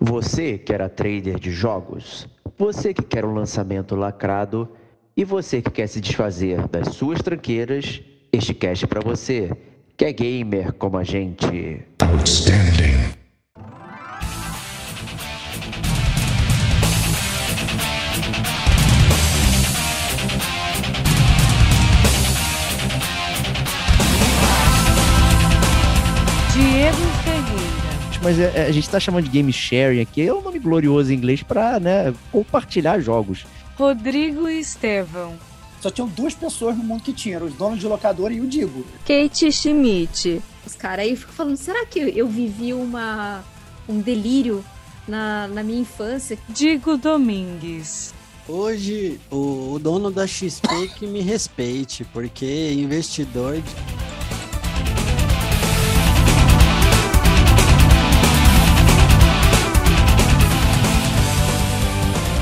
Você que era trader de jogos, você que quer um lançamento lacrado e você que quer se desfazer das suas tranqueiras, este cast é para você, que é gamer como a gente. Outstanding. Mas é- é, a gente tá chamando de game sharing aqui, é um nome glorioso em inglês pra, né, compartilhar jogos. Rodrigo Estevão. Só tinham duas pessoas no mundo que tinham, eram os donos de locadora e o Digo. Kate Schmidt. Os caras aí ficam falando, será que eu vivi uma, um delírio na, na minha infância? Digo Domingues. Hoje, o, o dono da XP que me respeite, porque investidor.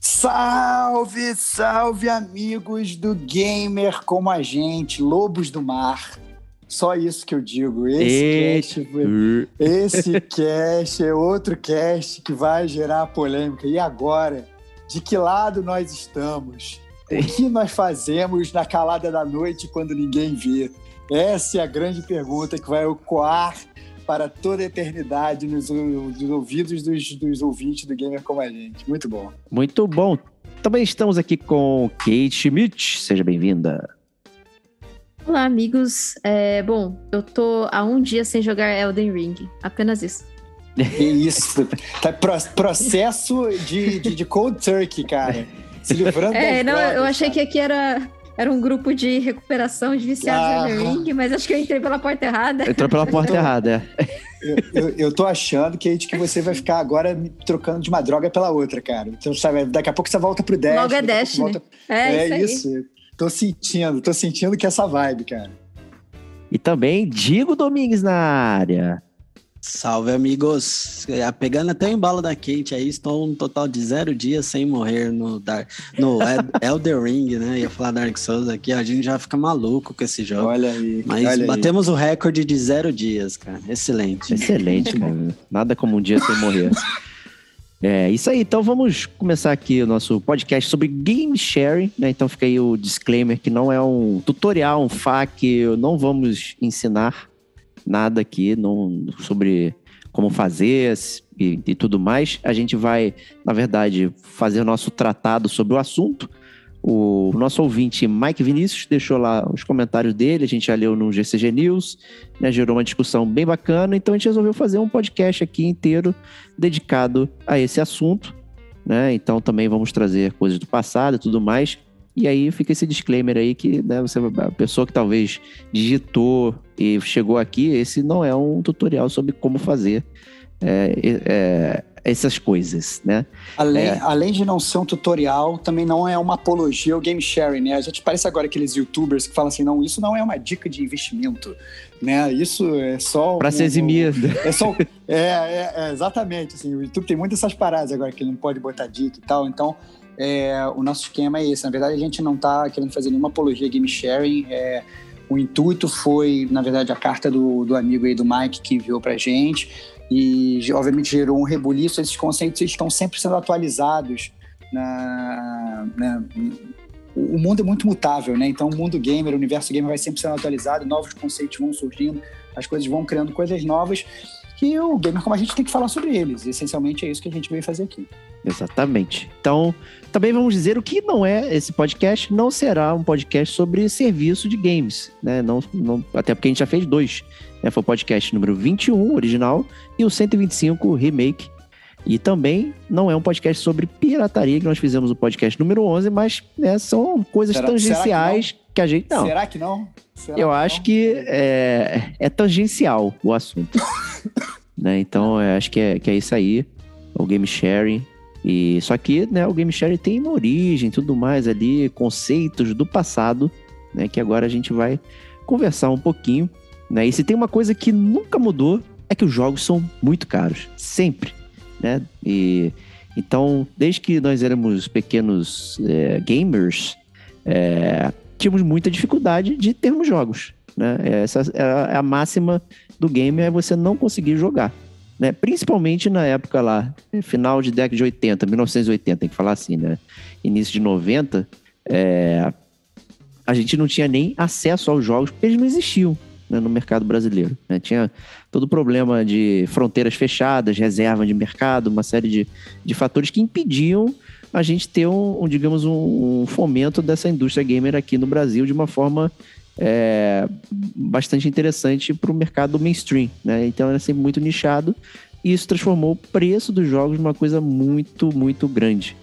Salve, salve, amigos do Gamer como a gente, lobos do mar. Só isso que eu digo. Esse cast, foi- esse cast é outro cast que vai gerar polêmica. E agora? De que lado nós estamos? O que nós fazemos na calada da noite quando ninguém vê? Essa é a grande pergunta que vai ecoar para toda a eternidade nos, nos ouvidos dos, dos ouvintes do Gamer como a gente. Muito bom. Muito bom. Também estamos aqui com Kate Schmidt, seja bem-vinda. Olá, amigos. É, bom, eu tô há um dia sem jogar Elden Ring. Apenas isso. Que isso. Tá pro- processo de, de, de cold turkey, cara. Se livrando É, das não, eu drogas, achei cara. que aqui era, era um grupo de recuperação de viciados Ah. Ring, mas acho que eu entrei pela porta errada. Entrou pela porta errada. é. Eu, eu, eu tô achando, Kate, que você vai ficar agora me trocando de uma droga pela outra, cara. Então, sabe, daqui a pouco você volta pro Dash. Logo é pouco Destiny. volta- É, É, isso aí. isso. Tô sentindo, tô sentindo que é essa vibe, cara. E também Diego Domingues na área. Salve, amigos! É, Pegando até o embalo da Kate aí, estou um total de zero dias sem morrer no, Dar no El- Elder Ring, né? Ia falar Dark Souls aqui, a gente já fica maluco com esse jogo. Olha aí. Mas olha aí. batemos o recorde de zero dias, cara. Excelente. Excelente, mano. Nada como um dia sem morrer. É isso aí, então vamos começar aqui o nosso podcast sobre game sharing, né? Então fica aí o disclaimer que não é um tutorial, um FAQ, não vamos ensinar nada aqui não, sobre como fazer e, e tudo mais. A gente vai, na verdade, fazer nosso tratado sobre o assunto. O nosso ouvinte Mike Vinícius deixou lá os comentários dele, a gente já leu no GCG News, né, gerou uma discussão bem bacana, então a gente resolveu fazer um podcast aqui inteiro dedicado a esse assunto, né? Então também vamos trazer coisas do passado e tudo mais. E aí fica esse disclaimer aí que né, você, a pessoa que talvez digitou e chegou aqui, esse não é um tutorial sobre como fazer é, é, essas coisas, né? Além, É. além de não ser um tutorial, também não é uma apologia ao game sharing, né? A gente parece agora aqueles youtubers que falam assim, não, isso não é uma dica de investimento, né? Isso é só... Para se um- eximir. É só. É, é, é, exatamente. Assim, o YouTube tem muitas essas paradas agora que ele não pode botar dica e tal. Então, é, o nosso esquema é esse. Na verdade, a gente não está querendo fazer nenhuma apologia game sharing. É, o intuito foi, na verdade, a carta do, do amigo aí do Mike que enviou pra gente. E, obviamente, gerou um rebuliço. Esses conceitos estão sempre sendo atualizados na. na o mundo é muito mutável, né? Então, o mundo gamer, o universo gamer vai sempre sendo atualizado, novos conceitos vão surgindo, as coisas vão criando coisas novas. E o gamer, como a gente tem que falar sobre eles. Essencialmente é isso que a gente veio fazer aqui. Exatamente. Então, também vamos dizer o que não é esse podcast, não será um podcast sobre serviço de games, né? Não, não, até porque a gente já fez dois. Né? Foi o podcast número 21, original, e o 125, remake. E também não é um podcast sobre pirataria, que nós fizemos o podcast número 11, mas né, são coisas Será- será que tangenciais que, a gente. Não, Será que não? Será eu que acho não? que é, é tangencial o assunto. né? Então, eu acho que é, que é isso aí. O game sharing. E só que, né, o game share tem uma origem, tudo mais ali, conceitos do passado, né, que agora a gente vai conversar um pouquinho, né? E se tem uma coisa que nunca mudou é que os jogos são muito caros, sempre, né? E então, desde que nós éramos pequenos é, gamers, é, tínhamos muita dificuldade de termos jogos, né? Essa é a máxima do game é você não conseguir jogar. Né? Principalmente na época lá, final de década de 80, 1980, tem que falar assim, né? Início de 90, é, a gente não tinha nem acesso aos jogos porque eles não existiam né, no mercado brasileiro. Né? Tinha todo o problema de fronteiras fechadas, reserva de mercado, uma série de, de fatores que impediam a gente ter um, um digamos, um, um, fomento dessa indústria gamer aqui no Brasil de uma forma é, bastante interessante para o mercado mainstream. Né? Então era sempre muito nichado e isso transformou o preço dos jogos numa coisa muito, muito grande.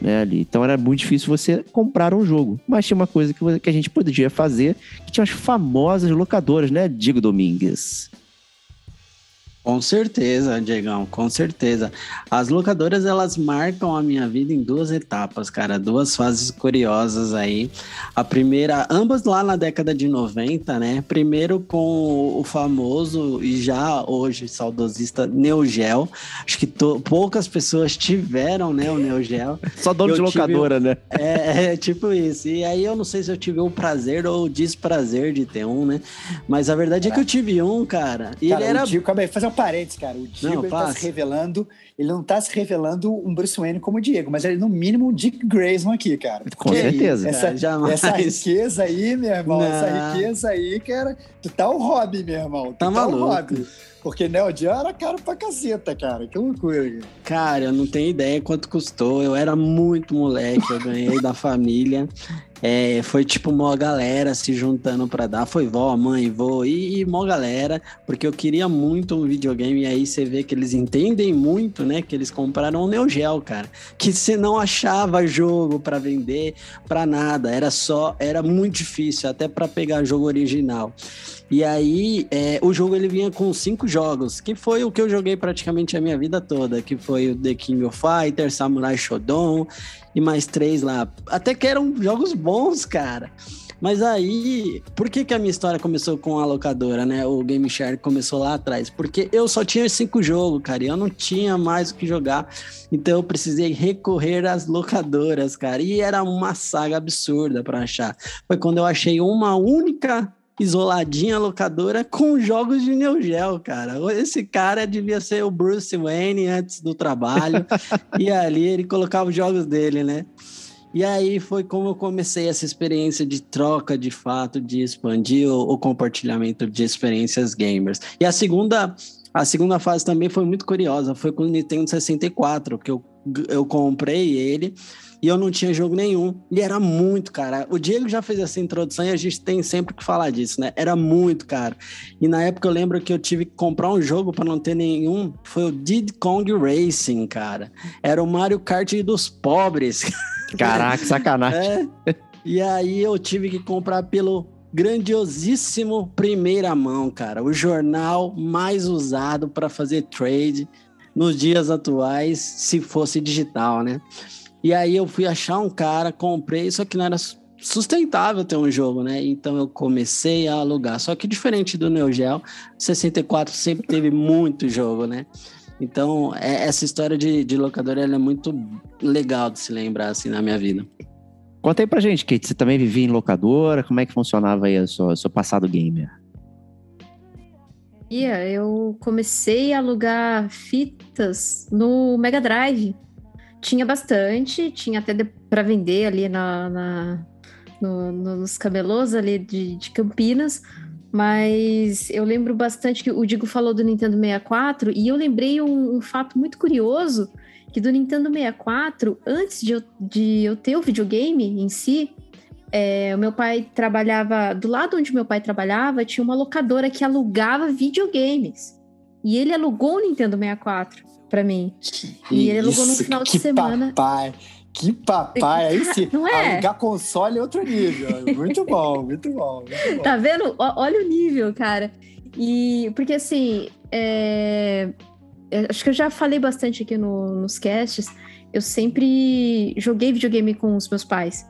Né, ali. Então era muito difícil você comprar um jogo. Mas tinha uma coisa que, que a gente podia fazer, que tinha as famosas locadoras, né, Diego Domingues? Com certeza, Diegão, com certeza. As locadoras, elas marcam a minha vida em duas etapas, cara, duas fases curiosas aí. A primeira, ambas lá na década de 90, né? Primeiro com o famoso e já hoje saudosista Neo Geo. Acho que to, poucas pessoas tiveram, né, o Neo Geo. Só dono de locadora, tive, né? É, é, tipo isso. E aí eu não sei se eu tive o prazer ou o desprazer de ter um, né? Mas a verdade é que eu tive um, cara. E cara, ele era. Calma aí, fazer parênteses, cara. O Diego não, tá se revelando, ele não tá se revelando um Bruce Wayne como o Diego, mas ele no mínimo um Dick Grayson aqui, cara. Com certeza. Essa, Jamais. essa riqueza aí, meu irmão, não. essa riqueza aí, cara, tu tá o hobby, meu irmão. Tu tá, tá maluco. o hobby. Porque Neo Geo era caro pra caceta, cara. Que loucura. Cara, eu não tenho ideia quanto custou. Eu era muito moleque, eu ganhei da família. É, foi tipo uma galera se juntando para dar. Foi vó, mãe, vô e, e mó galera, porque eu queria muito um videogame. E aí você vê que eles entendem muito, né? Que eles compraram o Neo Geo, cara. Que você não achava jogo para vender, para nada. Era só, era muito difícil, até para pegar jogo original. E aí, é, o jogo ele vinha com cinco jogos, que foi o que eu joguei praticamente a minha vida toda, que foi o The King of Fighters, Samurai Shodown e mais três lá. Até que eram jogos bons, cara. Mas aí, por que, que a minha história começou com a locadora, né? O Game Share começou lá atrás? Porque eu só tinha cinco jogos, cara, e eu não tinha mais o que jogar. Então eu precisei recorrer às locadoras, cara. E era uma saga absurda para achar. Foi quando eu achei uma única isoladinha locadora com jogos de Neo Geo, cara. Esse cara devia ser o Bruce Wayne antes do trabalho. e ali ele colocava os jogos dele, né? E aí foi como eu comecei essa experiência de troca de fato, de expandir o, o compartilhamento de experiências gamers. E a segunda, a segunda fase também foi muito curiosa, foi com o Nintendo 64, que eu, eu comprei ele e eu não tinha jogo nenhum. E era muito caro. O Diego já fez essa introdução e a gente tem sempre que falar disso, né? Era muito caro. E na época eu lembro que eu tive que comprar um jogo para não ter nenhum. Foi o Diddy Kong Racing, cara. Era o Mario Kart dos pobres. Caraca, sacanagem. É. E aí eu tive que comprar pelo grandiosíssimo primeira mão, cara. O jornal mais usado para fazer trade nos dias atuais, se fosse digital, né? E aí eu fui achar um cara, comprei, só que não era sustentável ter um jogo, né? Então eu comecei a alugar. Só que diferente do Neo Geo, 64 sempre teve muito jogo, né? Então, é, essa história de, de locadora é muito legal de se lembrar, assim, na minha vida. Conta aí pra gente, Kate, você também vivia em locadora? Como é que funcionava aí o seu, seu passado gamer? Eu comecei a alugar fitas no Mega Drive tinha bastante, tinha até para vender ali na, na no, nos camelôs ali de, de Campinas, mas eu lembro bastante que o Digo falou do Nintendo 64 e eu lembrei um, um fato muito curioso que do Nintendo 64, antes de eu, de eu ter o videogame em si, é, o meu pai trabalhava do lado onde meu pai trabalhava tinha uma locadora que alugava videogames e ele alugou o Nintendo 64 para mim. E ele alugou no final de semana. Papai. Que papai, aí sim. Não é? Alugar console é outro nível. Muito bom, muito bom, muito bom. Tá vendo? olha o nível, cara. E porque assim, é... acho que eu já falei bastante aqui no, nos casts eu sempre joguei videogame com os meus pais.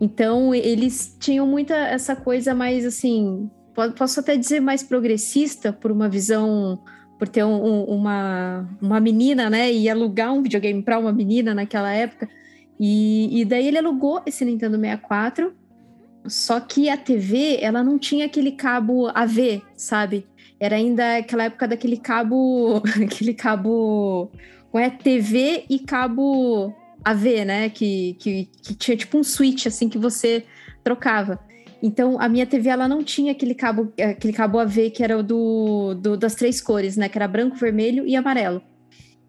Então, eles tinham muita essa coisa mais assim, posso até dizer mais progressista por uma visão por ter um, um, uma, uma menina, né? E alugar um videogame para uma menina naquela época. E, e daí ele alugou esse Nintendo 64. Só que a TV, ela não tinha aquele cabo AV, sabe? Era ainda aquela época daquele cabo. aquele cabo. É TV e cabo AV, né? Que, que, que tinha tipo um switch assim que você trocava. Então, a minha TV ela não tinha aquele cabo, aquele cabo AV que era o do, do, das três cores, né? Que era branco, vermelho e amarelo.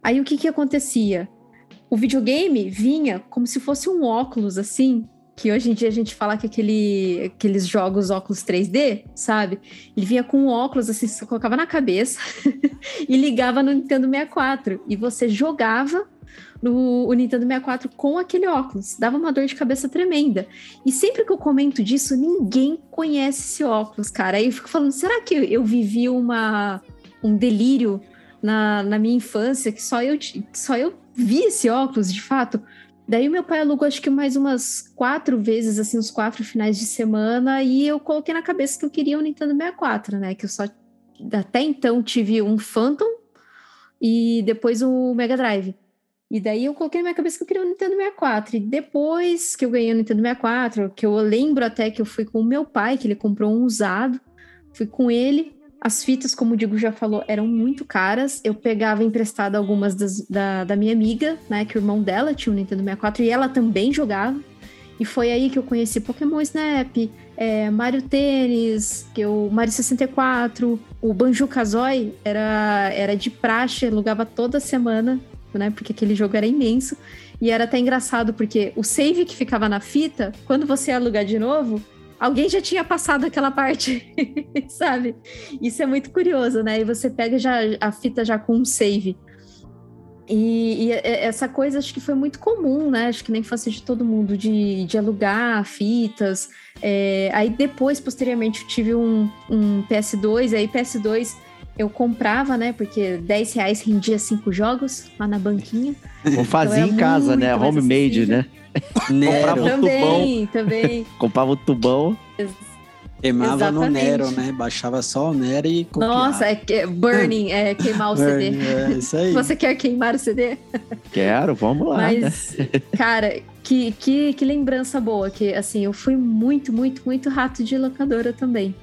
Aí o que que acontecia? O videogame vinha como se fosse um óculos, assim, que hoje em dia a gente fala que aquele, aqueles jogos óculos 3D, sabe? Ele vinha com um óculos, assim, você colocava na cabeça e ligava no Nintendo 64. E você jogava no o Nintendo 64 com aquele óculos. Dava uma dor de cabeça tremenda. E sempre que eu comento disso, ninguém conhece esse óculos, cara. Aí eu fico falando, será que eu vivi uma, um delírio na, na minha infância que só eu, só eu vi esse óculos, de fato? Daí meu pai alugou acho que mais umas quatro vezes, assim, uns quatro finais de semana, e eu coloquei na cabeça que eu queria um Nintendo 64, né? Que eu só até então tive um Phantom e depois o Mega Drive. E daí eu coloquei na minha cabeça que eu queria um Nintendo 64. E depois que eu ganhei o Nintendo 64, que eu lembro até que eu fui com o meu pai, que ele comprou um usado, fui com ele. As fitas, como o Digo já falou, eram muito caras. Eu pegava emprestado algumas das, da, da minha amiga, né? Que o irmão dela tinha um Nintendo 64 e ela também jogava. E foi aí que eu conheci Pokémon Snap, é, Mario Tênis, que eu, Mario 64, o Banjo Kazooie era, era de praxe, alugava toda semana né? Porque aquele jogo era imenso. E era até engraçado, porque o save que ficava na fita, quando você ia alugar de novo, alguém já tinha passado aquela parte, sabe? Isso é muito curioso, né? E você pega já a fita já com um save. E, e, essa coisa acho que foi muito comum, né? Acho que na infância de todo mundo, de, de alugar fitas. É, aí depois, posteriormente, eu tive um, um PS2, aí PS2 eu comprava, né? Porque 10 reais rendia cinco jogos lá na banquinha. Ou fazia então, em casa, né? Homemade, né? Nero. também, também. Comprava o tubão. Queimava Exatamente. no Nero, né? Baixava só o Nero e copiava. Nossa, é que, burning, é queimar o burning, CD. É, isso aí. Você quer queimar o CD? Quero, vamos lá. Mas, né? cara, que, que, que lembrança boa. Que, assim, eu fui muito, muito, muito rato de locadora também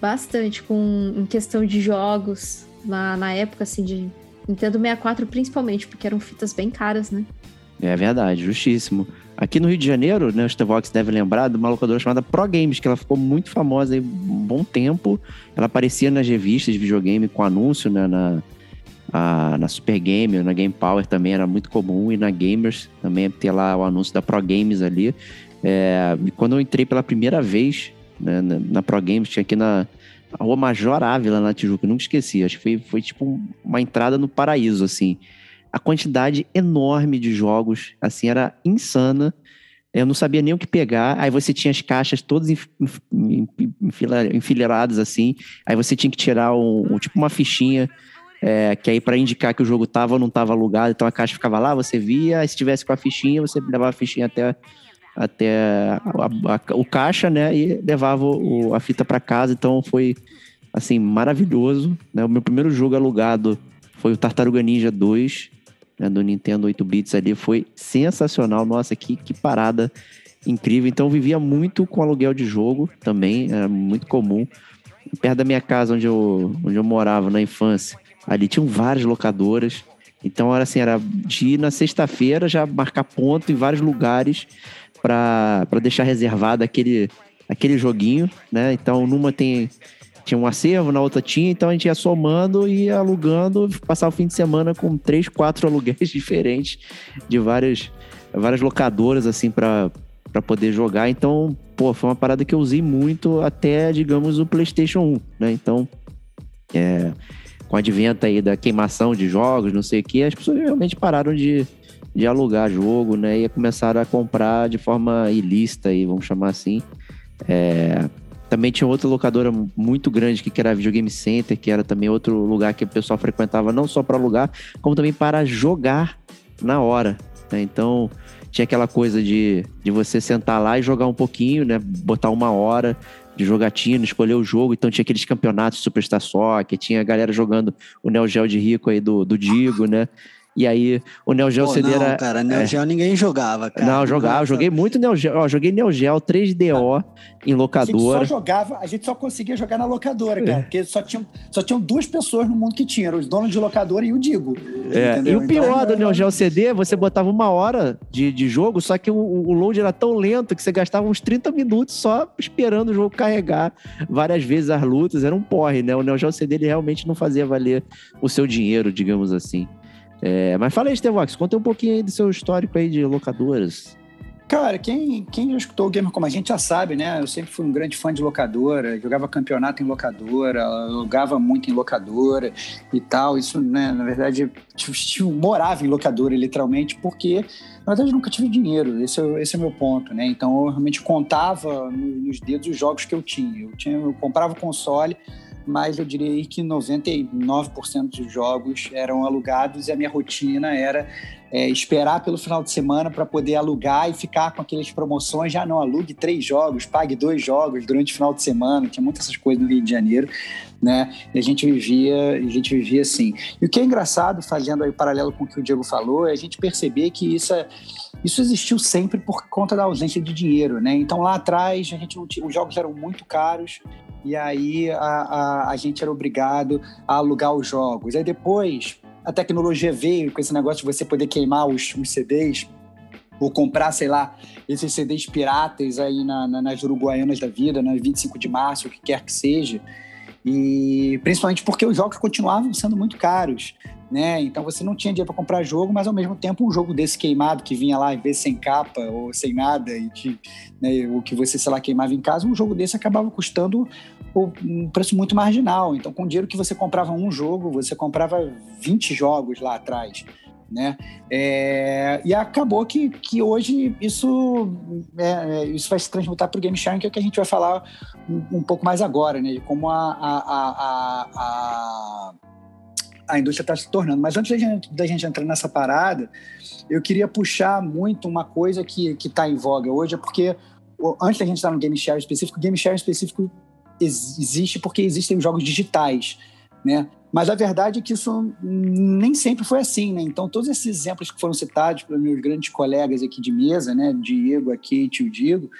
bastante com em questão de jogos na, na época, assim, de Nintendo 64 principalmente, porque eram fitas bem caras, né? É verdade, justíssimo. Aqui no Rio de Janeiro, né, o Stevox deve lembrar de uma locadora chamada Pro Games, que ela ficou muito famosa aí um bom tempo. Ela aparecia nas revistas de videogame com anúncio né, na, a, na Super Game, na Game Power também era muito comum, e na Gamers também ter lá o anúncio da Pro Games ali. É, e quando eu entrei pela primeira vez né, na, na Pro Games, tinha aqui na Rua Major Ávila, na Tijuca, nunca esqueci. Acho que foi, foi tipo uma entrada no paraíso, assim. A quantidade enorme de jogos, assim, era insana. Eu não sabia nem o que pegar. Aí você tinha as caixas todas enfileiradas, assim. Aí você tinha que tirar um, um tipo uma fichinha é, que aí para indicar que o jogo tava ou não tava alugado, então a caixa ficava lá, você via, aí se tivesse com a fichinha, você levava a fichinha até até a, a, o caixa, né? E levava o, a fita para casa. Então foi assim maravilhoso. Né? O meu primeiro jogo alugado foi o Tartaruga Ninja 2 né, do Nintendo 8 bits ali. Foi sensacional. Nossa, que, que parada incrível. Então vivia muito com aluguel de jogo também, era muito comum. Perto da minha casa, onde eu, onde eu morava na infância, ali tinham várias locadoras. Então era assim, era de ir na sexta-feira já marcar ponto em vários lugares para deixar reservado aquele, aquele joguinho, né? Então, numa tem tinha um acervo, na outra tinha, então a gente ia somando e alugando, passar o fim de semana com três, quatro aluguéis diferentes de várias, várias locadoras, assim, para poder jogar. Então, pô, foi uma parada que eu usei muito até, digamos, o PlayStation 1, né? Então, é, com o advento aí da queimação de jogos, não sei o que, as pessoas realmente pararam de, de alugar jogo, né? E começaram a comprar de forma ilícita, aí, vamos chamar assim. É... Também tinha outra locadora muito grande que era a Videogame Center, que era também outro lugar que o pessoal frequentava não só para alugar, como também para jogar na hora. Né? Então, tinha aquela coisa de, de você sentar lá e jogar um pouquinho, né? Botar uma hora de jogatina, escolher o jogo. Então tinha aqueles campeonatos Superstar Soccer, tinha a galera jogando o Neo Geo de Rico aí do, do Digo, né? E aí o Neo Geo Pô, CD não, era. cara, Neo é. Geo ninguém jogava, cara. Não, eu jogava, eu joguei muito Neo Geo. Ó, joguei Neo Geo 3DO em A gente só locadora. jogava, a gente só conseguia jogar na É. locadora, cara. Porque só tinham, só tinham duas pessoas no mundo que tinham, eram os donos de locadora e o Digo. É, entendeu? E o pior Então, do Neo Geo CD, você botava uma hora de, de jogo, só que o, o load era tão lento que você gastava uns 30 minutos só esperando o jogo carregar várias vezes as lutas. Era um porre, né? O Neo Geo CD ele realmente não fazia valer o seu dinheiro, digamos assim. É, mas fala aí, Stevox, conta um pouquinho aí do seu histórico aí de locadoras. Cara, quem, quem já escutou o Gamer como a gente já sabe, né? Eu sempre fui um grande fã de locadora, jogava campeonato em locadora, jogava muito em locadora e tal. Isso, né, na verdade, tipo, morava em locadora, literalmente, porque, na verdade, eu nunca tive dinheiro. Esse é, esse é o meu ponto, né? Então, eu realmente contava no- nos dedos os jogos que eu tinha. Eu, tinha, eu comprava o console, mas eu diria que 99% dos jogos eram alugados e a minha rotina era é, esperar pelo final de semana para poder alugar e ficar com aquelas promoções. Já não alugue três jogos, pague dois jogos durante o final de semana. Tinha muitas essas coisas no Rio de Janeiro, né? E a gente vivia, a gente vivia assim. E o que é engraçado, fazendo aí paralelo com o que o Diego falou, é a gente perceber que isso é isso existiu sempre por conta da ausência de dinheiro, né? Então lá atrás a gente não tinha- os jogos eram muito caros e aí a, a, a gente era obrigado a alugar os jogos. Aí depois a tecnologia veio com esse negócio de você poder queimar os, os CDs ou comprar, sei lá, esses CDs piratas aí na, na- nas Uruguaianas da vida, nas 25 de março, o que quer que seja. E principalmente porque os jogos continuavam sendo muito caros, né? Então você não tinha dinheiro para comprar jogo, mas ao mesmo tempo um jogo desse queimado que vinha lá, às vezes sem capa ou sem nada, e que, né, o que você, sei lá, queimava em casa, um jogo desse acabava custando um preço muito marginal. Então, com o dinheiro que você comprava um jogo, você comprava 20 jogos lá atrás. Né? É, e acabou que, que hoje isso, é, é, isso vai se transmutar para o game sharing, que é o que a gente vai falar um, um pouco mais agora, né? De como a, a, a, a, a indústria está se tornando. Mas antes da gente, da gente entrar nessa parada, eu queria puxar muito uma coisa que está em voga hoje, é porque antes da gente estar no game sharing específico, o game sharing específico ex- existe porque existem jogos digitais, né? Mas a verdade é que isso nem sempre foi assim, né? Então, todos esses exemplos que foram citados pelos meus grandes colegas aqui de mesa, né? Diego, a Kate o Diego,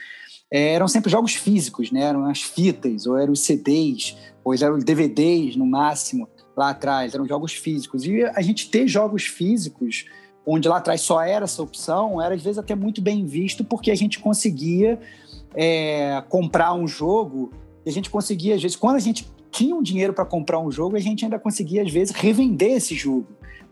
eh, eram sempre jogos físicos, né? Eram as fitas, ou eram os CDs, ou eram DVDs no máximo lá atrás, eram jogos físicos. E a gente ter jogos físicos, onde lá atrás só era essa opção, era às vezes até muito bem visto, porque a gente conseguia eh, comprar um jogo e a gente conseguia, às vezes, quando a gente tinha um dinheiro para comprar um jogo, a gente ainda conseguia, às vezes, revender esse jogo.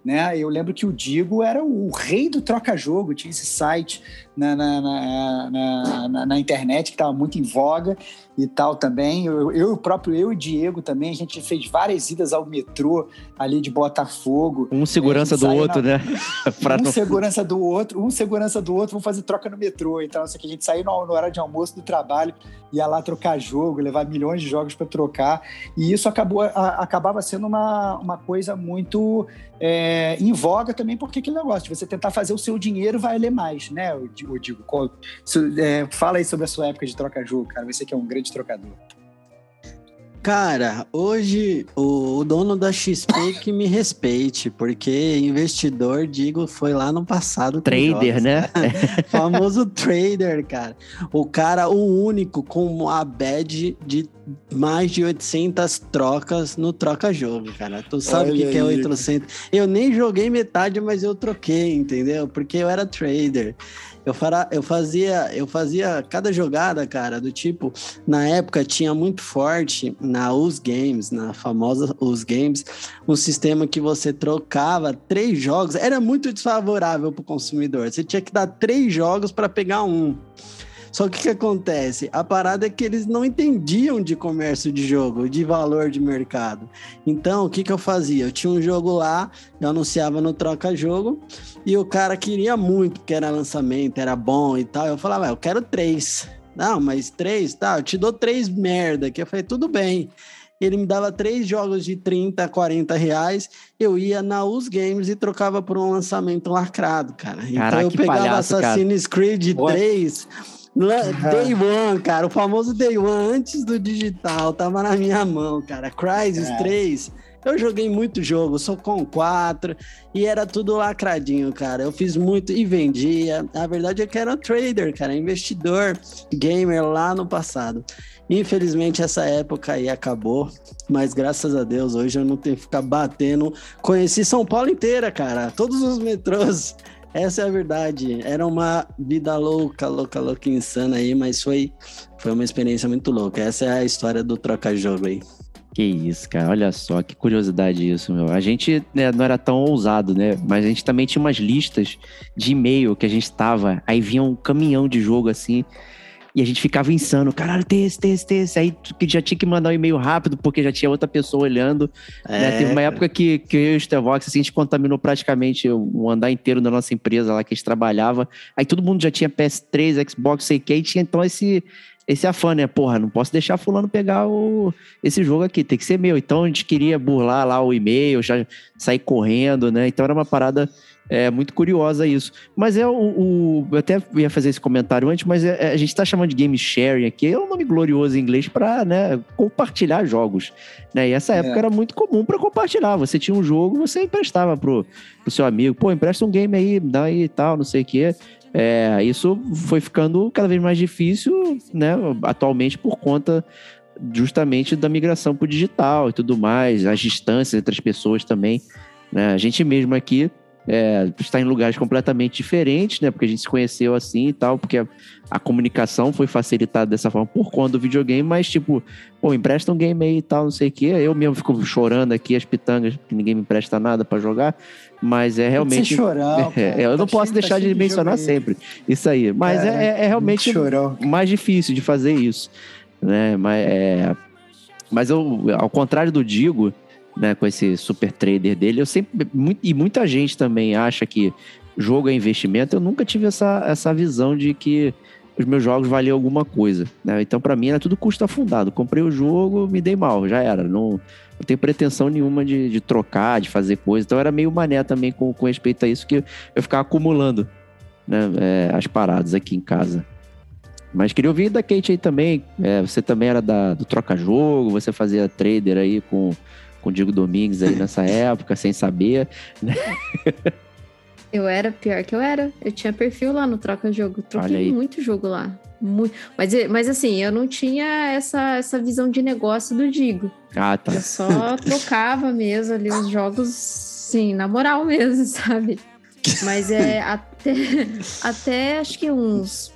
Né? Eu lembro que o Digo era o rei do troca-jogo, tinha esse site na, na, na, na, na- na internet que estava muito em voga e tal também. Eu, eu próprio eu e o Diego também, a gente fez várias idas ao metrô ali de Botafogo. Um segurança do outro, saía né? Um não- segurança do outro, um segurança do outro, vamos fazer troca no metrô. Então, isso aqui, a gente saía no, no horário de almoço do trabalho, ia lá trocar jogo, levar milhões de jogos para trocar. E isso acabou, a- acabava sendo uma, uma coisa muito é, em voga também, porque aquele negócio de você tentar fazer o seu dinheiro valer mais, né? Eu digo, eu digo qual- é, fala aí sobre a sua época de troca-jogo, cara. Você que é um grande trocador. Cara, hoje o, o dono da XP que me respeite, porque investidor, digo, foi lá no passado. Trader, jogos. né? Famoso trader, cara. O cara, o único com a badge de mais de 800 trocas no troca-jogo, cara. Tu sabe o que, que é aí, 800? Eu nem joguei metade, mas eu troquei, entendeu? Porque eu era trader. Eu, fará, eu fazia eu fazia cada jogada, cara, do tipo, na época tinha muito forte na US Games, na famosa US Games, um sistema que você trocava três jogos, era muito desfavorável para o consumidor. Você tinha que dar três jogos para pegar um. Só que o que acontece? A parada é que eles não entendiam de comércio de jogo, de valor de mercado. Então, o que, que eu fazia? Eu tinha um jogo lá, eu anunciava no troca-jogo, e o cara queria muito, porque era lançamento, era bom e tal. Eu falava, "Ah, eu quero três. Não, mas três, tá, eu te dou três merda. Que eu falei, tudo bem. ele me dava três jogos de 30, 40 reais, eu ia na US Games e trocava por um lançamento lacrado, cara. Então Caraca, eu que pegava palhaço, cara. Assassin's Creed Boa. 3, lá- Day One, cara, o famoso Day One antes do digital, tava na minha mão, cara. Crysis É. 3. Eu joguei muito jogo, sou com 4 e era tudo lacradinho, cara. Eu fiz muito e vendia. A verdade é que era trader, cara, investidor, gamer lá no passado. Infelizmente essa época aí acabou, mas graças a Deus hoje eu não tenho que ficar batendo. Conheci São Paulo inteira, cara, todos os metrôs. Essa é a verdade. Era uma vida louca, louca, louca, insana aí, mas foi, foi uma experiência muito louca. Essa é a história do troca-jogo aí. Que isso, cara. Olha só, que curiosidade isso, meu. A gente né, não era tão ousado, né? Mas a gente também tinha umas listas de e-mail que a gente tava. Aí vinha um caminhão de jogo assim. E a gente ficava insano. Caralho, tem esse, tem esse, tem esse. Aí já tinha que mandar um e-mail rápido, porque já tinha outra pessoa olhando. né? Teve uma É, época que, que eu e o Stevox, assim, a gente contaminou praticamente o andar inteiro da nossa empresa lá que a gente trabalhava. Aí todo mundo já tinha PS3, Xbox, sei o que, e tinha então esse, esse afã, né? Porra, não posso deixar fulano pegar o, esse jogo aqui, tem que ser meu. Então a gente queria burlar lá o e-mail, já sair correndo, né? Então era uma parada é, muito curiosa isso. Mas é o, o- Eu até ia fazer esse comentário antes, mas é- é- a gente tá chamando de game sharing aqui, é um nome glorioso em inglês para né, compartilhar jogos. Né? E essa época É. era muito comum para compartilhar. Você tinha um jogo, você emprestava pro, pro seu amigo. Pô, empresta um game aí, dá aí e tal, não sei o quê. É, isso foi ficando cada vez mais difícil, né? Atualmente por conta justamente da migração pro digital e tudo mais, as distâncias entre as pessoas também. Né? A gente mesmo aqui é, está em lugares completamente diferentes, né? Porque a gente se conheceu assim e tal, porque a, a comunicação foi facilitada dessa forma por conta do videogame, mas tipo, pô, empresta um game aí e tal, não sei o quê. Eu mesmo fico chorando aqui as pitangas, que ninguém me empresta nada para jogar, mas é realmente. Chorão, É, cara. eu não Tá posso cheio- deixar tá de mencionar sempre isso aí, mas É, é, é- é realmente mais difícil de fazer isso, né? Mas, é, mas eu, ao contrário do Digo, né, com esse super trader dele, eu sempre e muita gente também acha que jogo é investimento. Eu nunca tive essa, essa visão de que os meus jogos valiam alguma coisa, né? Então para mim era tudo custo afundado. Comprei o jogo, me dei mal, já era. Não, não tenho pretensão nenhuma de, de trocar, de fazer coisa. Então era meio mané também com, com respeito a isso que eu ficava acumulando, né, é, as paradas aqui em casa. Mas queria ouvir da Kate aí também. É, você também era da, do troca-jogo, você fazia trader aí com, com o Diego Domingues aí nessa época, sem saber. Eu era, pior que eu era. Eu tinha perfil lá no Troca Jogo. Troquei muito jogo lá. Muito. Mas, mas assim, eu não tinha essa, essa visão de negócio do Digo. Ah, tá. Eu só trocava mesmo ali os jogos, sim, na moral mesmo, sabe? Mas é até, até acho que uns,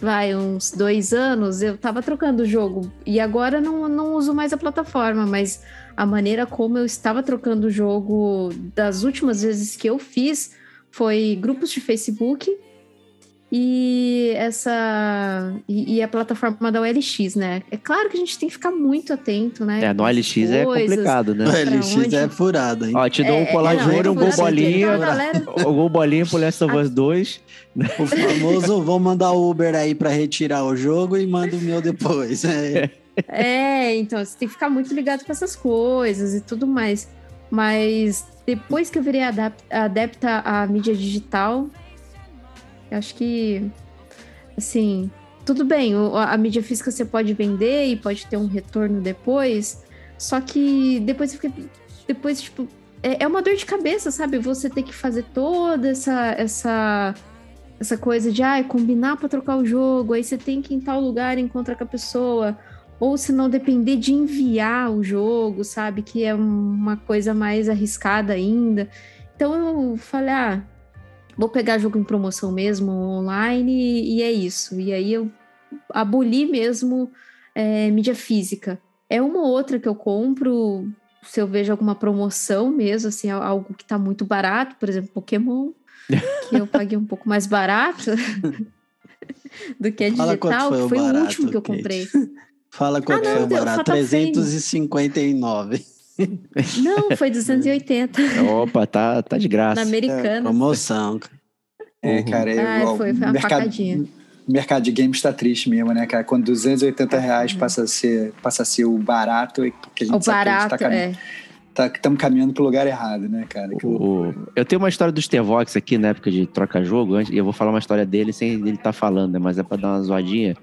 vai, uns dois anos eu tava trocando o jogo. E agora não, não uso mais a plataforma, mas a maneira como eu estava trocando o jogo das últimas vezes que eu fiz foi grupos de Facebook e essa e, e a plataforma da OLX, né? É claro que a gente tem que ficar muito atento, né? É, no OLX é coisas. complicado, né? O LX onde? é furado, hein? Ó, te dou É, um é, colar não, de ouro, um é gol furado, bolinha. então a galera- O gol bolinha pro Last of Us 2. O famoso vou mandar o Uber aí pra retirar o jogo e manda o meu depois. É. É, então você tem que ficar muito ligado com essas coisas e tudo mais. Mas depois que eu virei adepta à mídia digital, acho que, assim, tudo bem, a mídia física você pode vender e pode ter um retorno depois, só que depois fica. Depois, tipo, é, é uma dor de cabeça, sabe? Você ter que fazer toda essa. essa essa coisa de ah, combinar para trocar o jogo, aí você tem que ir em tal lugar encontrar com a pessoa, ou se não depender de enviar o jogo, sabe? Que é uma coisa mais arriscada ainda. Então eu falei, ah, vou pegar jogo em promoção mesmo, online, e, e é isso. E aí eu aboli mesmo é, mídia física. É uma ou outra que eu compro, se eu vejo alguma promoção mesmo, assim, algo que tá muito barato, por exemplo, Pokémon, que eu paguei um pouco mais barato do que a digital, foi que o foi o barato, último que eu Kate. comprei. Fala quanto Ah, não, foi o deu barato. fatal frame. 359. Não, foi 280 Opa, tá, tá de graça. na americana. Promoção. cara. É, Uhum. cara, é Ah, foi- foi uma mercado, facadinha. o mercado de games está triste mesmo, né, cara? Quando 280 reais passa a ser, passa a ser o barato, que a gente O barato, que a gente é. tá, estamos caminhando para o lugar errado, né, cara? O- O- eu tenho uma história do Stevox aqui na época de troca-jogo, e eu vou falar uma história dele sem ele estar falando, né? Mas é pra dar uma zoadinha.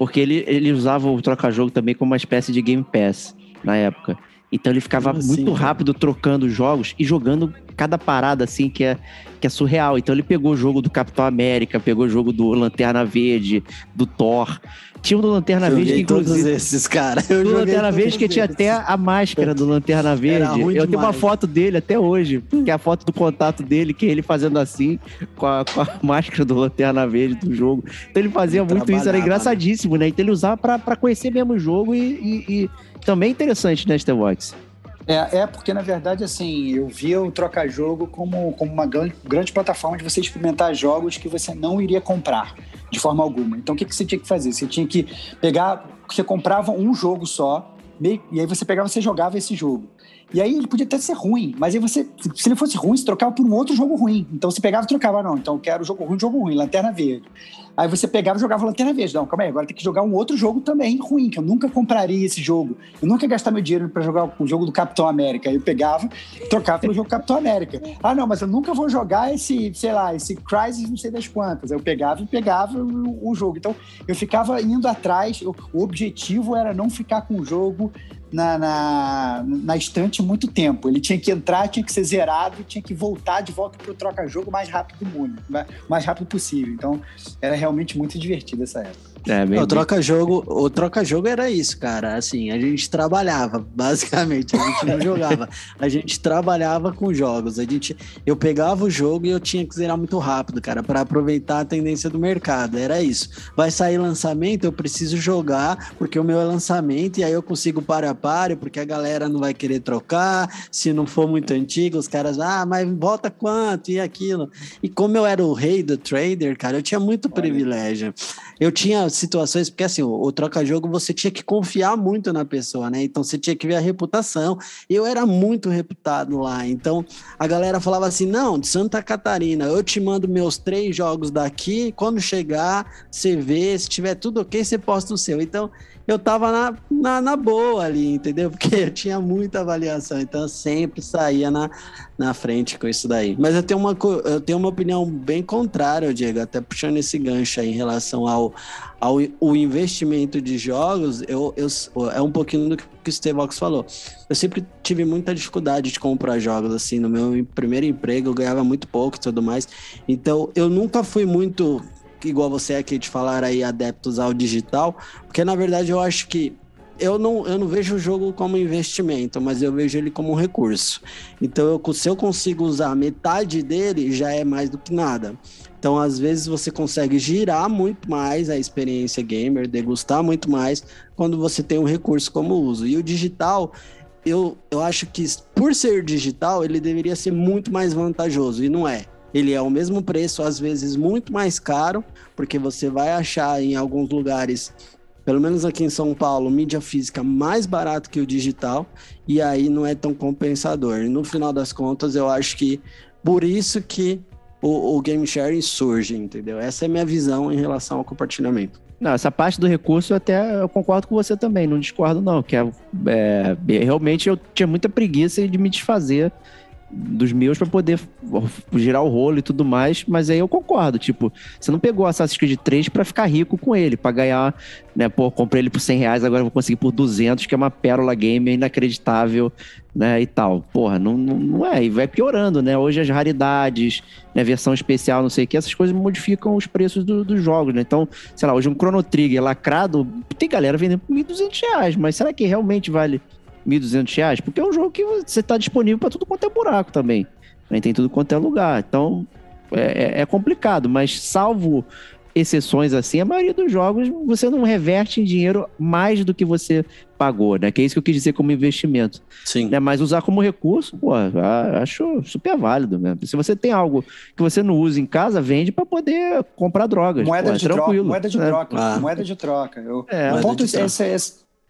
Porque ele, ele usava o troca-jogo também como uma espécie de Game Pass na época. Então ele ficava Como muito assim, cara? rápido trocando jogos e jogando cada parada assim que é, que é surreal. Então ele pegou o jogo do Capitão América, pegou o jogo do Lanterna Verde, do Thor. Tinha um do Lanterna Verde que Joguei todos inclusive. esses, cara. Eu Do Lanterna Verde que tinha até a máscara do Lanterna Verde. Eu tenho uma foto dele até hoje, que é a foto do contato dele, que é ele fazendo assim, com a, com a máscara do Lanterna Verde do jogo. Então ele fazia Ele muito isso, era trabalhava, engraçadíssimo, né? Então ele usava pra, pra conhecer mesmo o jogo e, e- e também interessante, né, Stevox? É, é porque, na verdade, assim, eu via o Troca-Jogo como, como uma grande, grande plataforma de você experimentar jogos que você não iria comprar de forma alguma. Então, o que, que você tinha que fazer? Você tinha que pegar, você comprava um jogo só, meio- e aí você pegava você jogava esse jogo. E aí ele podia até ser ruim, mas aí você, se ele fosse ruim, você trocava por um outro jogo ruim. Então você pegava e trocava, não, então eu quero jogo ruim, jogo ruim, Lanterna Verde. Aí você pegava e jogava Lanterna Verde. Não, calma aí, agora tem que jogar um outro jogo também ruim, que eu nunca compraria esse jogo. Eu nunca ia gastar meu dinheiro pra jogar o jogo do Capitão América. Aí eu pegava trocava pelo jogo Capitão América. Ah, não, mas eu nunca vou jogar esse, sei lá, esse Crysis não sei das quantas. Aí eu pegava e pegava o, o jogo. Então eu ficava indo atrás, o objetivo era não ficar com o jogo na, na, na estante muito tempo. Ele tinha que entrar, tinha que ser zerado, tinha que voltar de volta pro troca-jogo o mais rápido do mundo, o mais rápido possível. Então, era realmente muito divertido essa época. É, bem, O troca-jogo, o troca-jogo era isso, cara. Assim, a gente trabalhava, basicamente. A gente não jogava. A gente trabalhava com jogos. A gente, eu pegava o jogo e eu tinha que zerar muito rápido, cara, para aproveitar a tendência do mercado. Era isso. Vai sair lançamento, eu preciso jogar, porque o meu é lançamento, e aí eu consigo para pare, porque a galera não vai querer trocar. Se não for muito antigo, os caras, ah, mas volta quanto? E aquilo. E como eu era o rei do trader, cara, eu tinha muito privilégio. Eu tinha situações, porque assim, o, o troca-jogo você tinha que confiar muito na pessoa, né? Então você tinha que ver a reputação. Eu era muito reputado lá. Então a galera falava assim: não, de Santa Catarina, eu te mando meus três jogos daqui. Quando chegar, você vê, se tiver tudo ok, você posta o seu. Então eu tava na, na, na boa ali, entendeu? Porque eu tinha muita avaliação, então eu sempre saía na, na frente com isso daí. Mas eu tenho uma, eu tenho uma opinião bem contrária, Diego, até puxando esse gancho aí em relação ao, ao o investimento de jogos, eu, eu, é um pouquinho do que o Stevox falou. Eu sempre tive muita dificuldade de comprar jogos, assim, no meu primeiro emprego eu ganhava muito pouco e tudo mais, então eu nunca fui muito igual você aqui de falar aí adeptos ao digital, porque na verdade eu acho que eu não, eu não vejo o jogo como investimento, mas eu vejo ele como um recurso. Então, eu, se eu consigo usar metade dele, já é mais do que nada. Então, às vezes, você consegue girar muito mais a experiência gamer, degustar muito mais, quando você tem um recurso como uso. E o digital, eu, eu acho que por ser digital, ele deveria ser muito mais vantajoso, e não é. Ele é o mesmo preço, às vezes muito mais caro, porque você vai achar em alguns lugares pelo menos aqui em São Paulo, mídia física mais barato que o digital, e aí não é tão compensador. E no final das contas, eu acho que por isso que o, o game sharing surge, entendeu? Essa é a minha visão em relação ao compartilhamento. Não, essa parte do recurso eu até eu concordo com você também, não discordo não, que é, é, realmente eu tinha muita preguiça de me desfazer dos meus para poder girar o rolo e tudo mais, mas aí eu concordo, tipo, você não pegou Assassin's Creed 3 para ficar rico com ele, para ganhar, né, pô, comprei ele por 100 reais, agora vou conseguir por 200, que é uma pérola gamer inacreditável, né, e tal. Porra, não, não, não é, e vai piorando, né, hoje as raridades, né, versão especial, não sei o que, essas coisas modificam os preços do- dos jogos, né, então, sei lá, hoje um Chrono Trigger lacrado, tem galera vendendo por 1.200 reais, mas será que realmente vale 1.200 reais? Porque é um jogo que você tá disponível para tudo quanto é buraco também, né, tem tudo quanto é lugar, então é, é- é complicado, mas salvo exceções assim, a maioria dos jogos você não reverte em dinheiro mais do que você pagou, né? Que é isso que eu quis dizer como investimento. Sim. Né? Mas usar como recurso, pô, acho super válido, né? Se você tem algo que você não usa em casa, vende para poder comprar drogas. Moeda pô, é de troca, tranquilo, moeda de né? troca, Ah. moeda de troca. Eu, É, ponto de é, troca. é,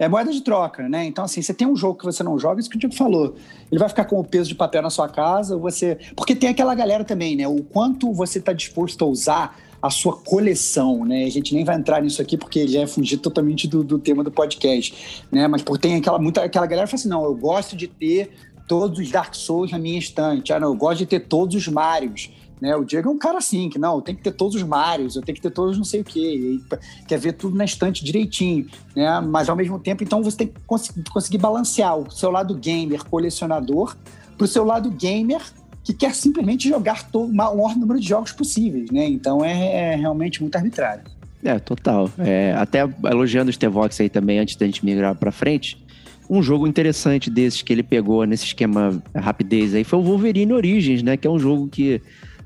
é moeda de troca, né? Então, assim, você tem um jogo que você não joga, isso que o Diego falou. Ele vai ficar com o peso de papel na sua casa, você. Porque tem aquela galera também, né? O quanto você está disposto a usar a sua coleção, né? A gente nem vai entrar nisso aqui porque já é fugir totalmente do, do tema do podcast, né? Mas por tem aquela muita aquela galera que fala assim, não, eu gosto de ter todos os Dark Souls na minha estante, ah, não, eu gosto de ter todos os Marios. Né? O Diego é um cara assim, que não, tem que ter todos os Marios, eu tenho que ter todos não sei o quê, quer ver tudo na estante direitinho, né? Mas ao mesmo tempo, então você tem que conseguir, conseguir balancear o seu lado gamer, colecionador, para o seu lado gamer que quer simplesmente jogar todo, o maior número de jogos possíveis, né? Então é, é realmente muito arbitrário. É, total. É, até elogiando o Stevox aí também, antes da gente migrar para frente, um jogo interessante desses que ele pegou nesse esquema rapidez aí foi o Wolverine Origins, né? Que é um jogo que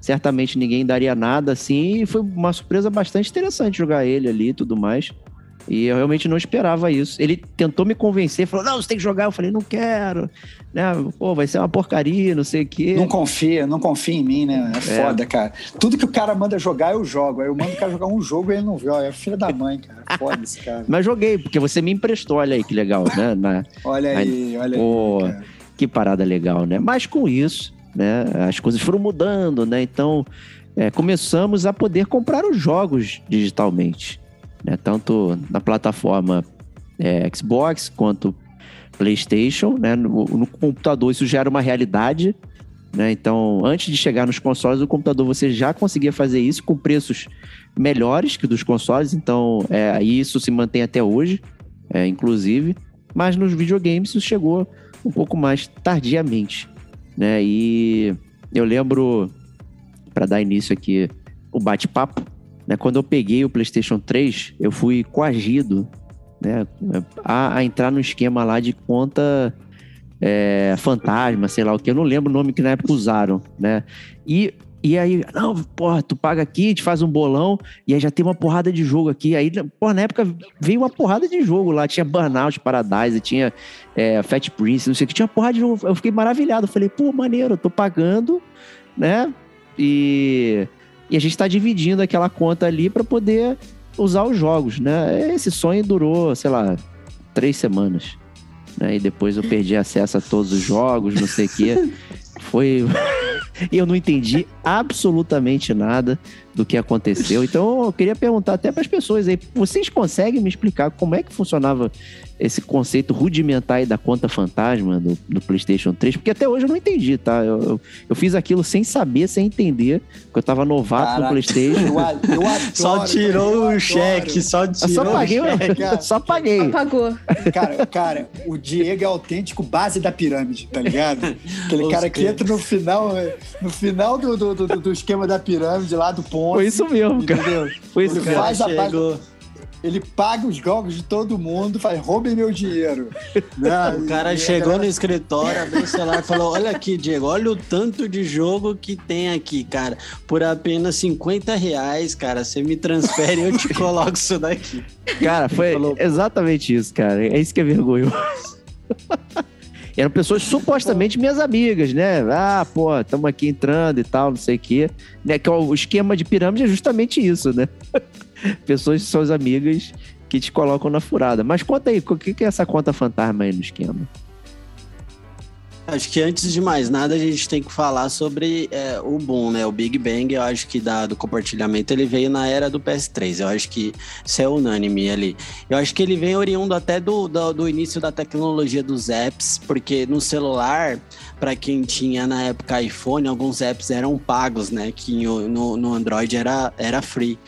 certamente ninguém daria nada assim, e foi uma surpresa bastante interessante jogar ele ali e tudo mais. E eu realmente não esperava isso. Ele tentou me convencer, falou: não, você tem que jogar. Eu falei: não quero. Né? Pô, vai ser uma porcaria, não sei o quê. Não confia, não confia em mim, né? É, é, foda, cara. Tudo que o cara manda jogar, eu jogo. Aí eu mando o cara jogar um jogo e ele não joga. É filho da mãe, cara. Foda esse cara. Mas joguei, porque você me emprestou, olha aí que legal, né? Na... olha aí, olha Pô, aí. Que parada legal, né? Mas com isso, né? As coisas foram mudando, né? Então, é, começamos a poder comprar os jogos digitalmente, né? Tanto na plataforma é, Xbox quanto PlayStation, né? No, no, computador isso já era uma realidade, né? Então, antes de chegar nos consoles, o computador você já conseguia fazer isso com preços melhores que dos consoles. Então, é, isso se mantém até hoje, é, inclusive. Mas nos videogames isso chegou um pouco mais tardiamente né? E eu lembro, para dar início aqui, o bate-papo, né? Quando eu peguei o PlayStation 3, eu fui coagido, né? A, a entrar no esquema lá de conta é, fantasma, sei lá o que. Eu não lembro o nome que na época usaram, né? E e aí, não, porra, tu paga aqui, te faz um bolão, e aí já tem uma porrada de jogo aqui. Aí, porra, na época veio uma porrada de jogo lá. Tinha Burnout Paradise, tinha é, Fat Prince, não sei o que. Tinha uma porrada de jogo. Eu fiquei maravilhado. Falei, pô, maneiro, eu tô pagando, né? E, e a gente tá dividindo aquela conta ali para poder usar os jogos, né? Esse sonho durou, sei lá, três semanas. Né? E depois eu perdi acesso a todos os jogos, não sei o quê. Foi. e eu não entendi absolutamente nada do que aconteceu. Então eu queria perguntar até para as pessoas aí: vocês conseguem me explicar como é que funcionava esse conceito rudimentar aí da conta fantasma do, do PlayStation 3? Porque até hoje eu não entendi, tá? Eu, eu, eu fiz aquilo sem saber, sem entender, porque eu tava novato Caraca, no PlayStation. Eu, eu adoro, só tirou o cheque, só tirou só paguei, o cheque. Cara, só paguei. Apagou. Cara, cara, o Diego é autêntico base da pirâmide, tá ligado? Aquele cara que entra no final, no final do, do, do, do esquema da pirâmide lá do ponto. Foi isso mesmo, entendeu? cara. Foi isso Ele mesmo. Faz a ele paga os jogos de todo mundo, faz, roubem meu dinheiro. Né? O cara chegou no escritório, abriu o celular e falou: Olha aqui, Diego, olha o tanto de jogo que tem aqui, cara. Por apenas 50 reais, cara, você me transfere e eu te coloco isso daqui. Cara, foi falou, exatamente isso, cara. É isso que é vergonhoso. eram pessoas supostamente minhas amigas, né? Ah, pô, estamos aqui entrando e tal, não sei o quê. Né? Que o esquema de pirâmide é justamente isso, né? pessoas que são as amigas que te colocam na furada. Mas conta aí, o que é essa conta fantasma aí no esquema? Acho que antes de mais nada a gente tem que falar sobre é, o boom, né? O Big Bang, eu acho que da, do compartilhamento ele veio na era do PS3. Eu acho que isso é unânime ali. Eu acho que ele vem oriundo até do, do, do início da tecnologia dos apps, porque no celular, para quem tinha na época iPhone, alguns apps eram pagos, né? Que no, no Android era, era free.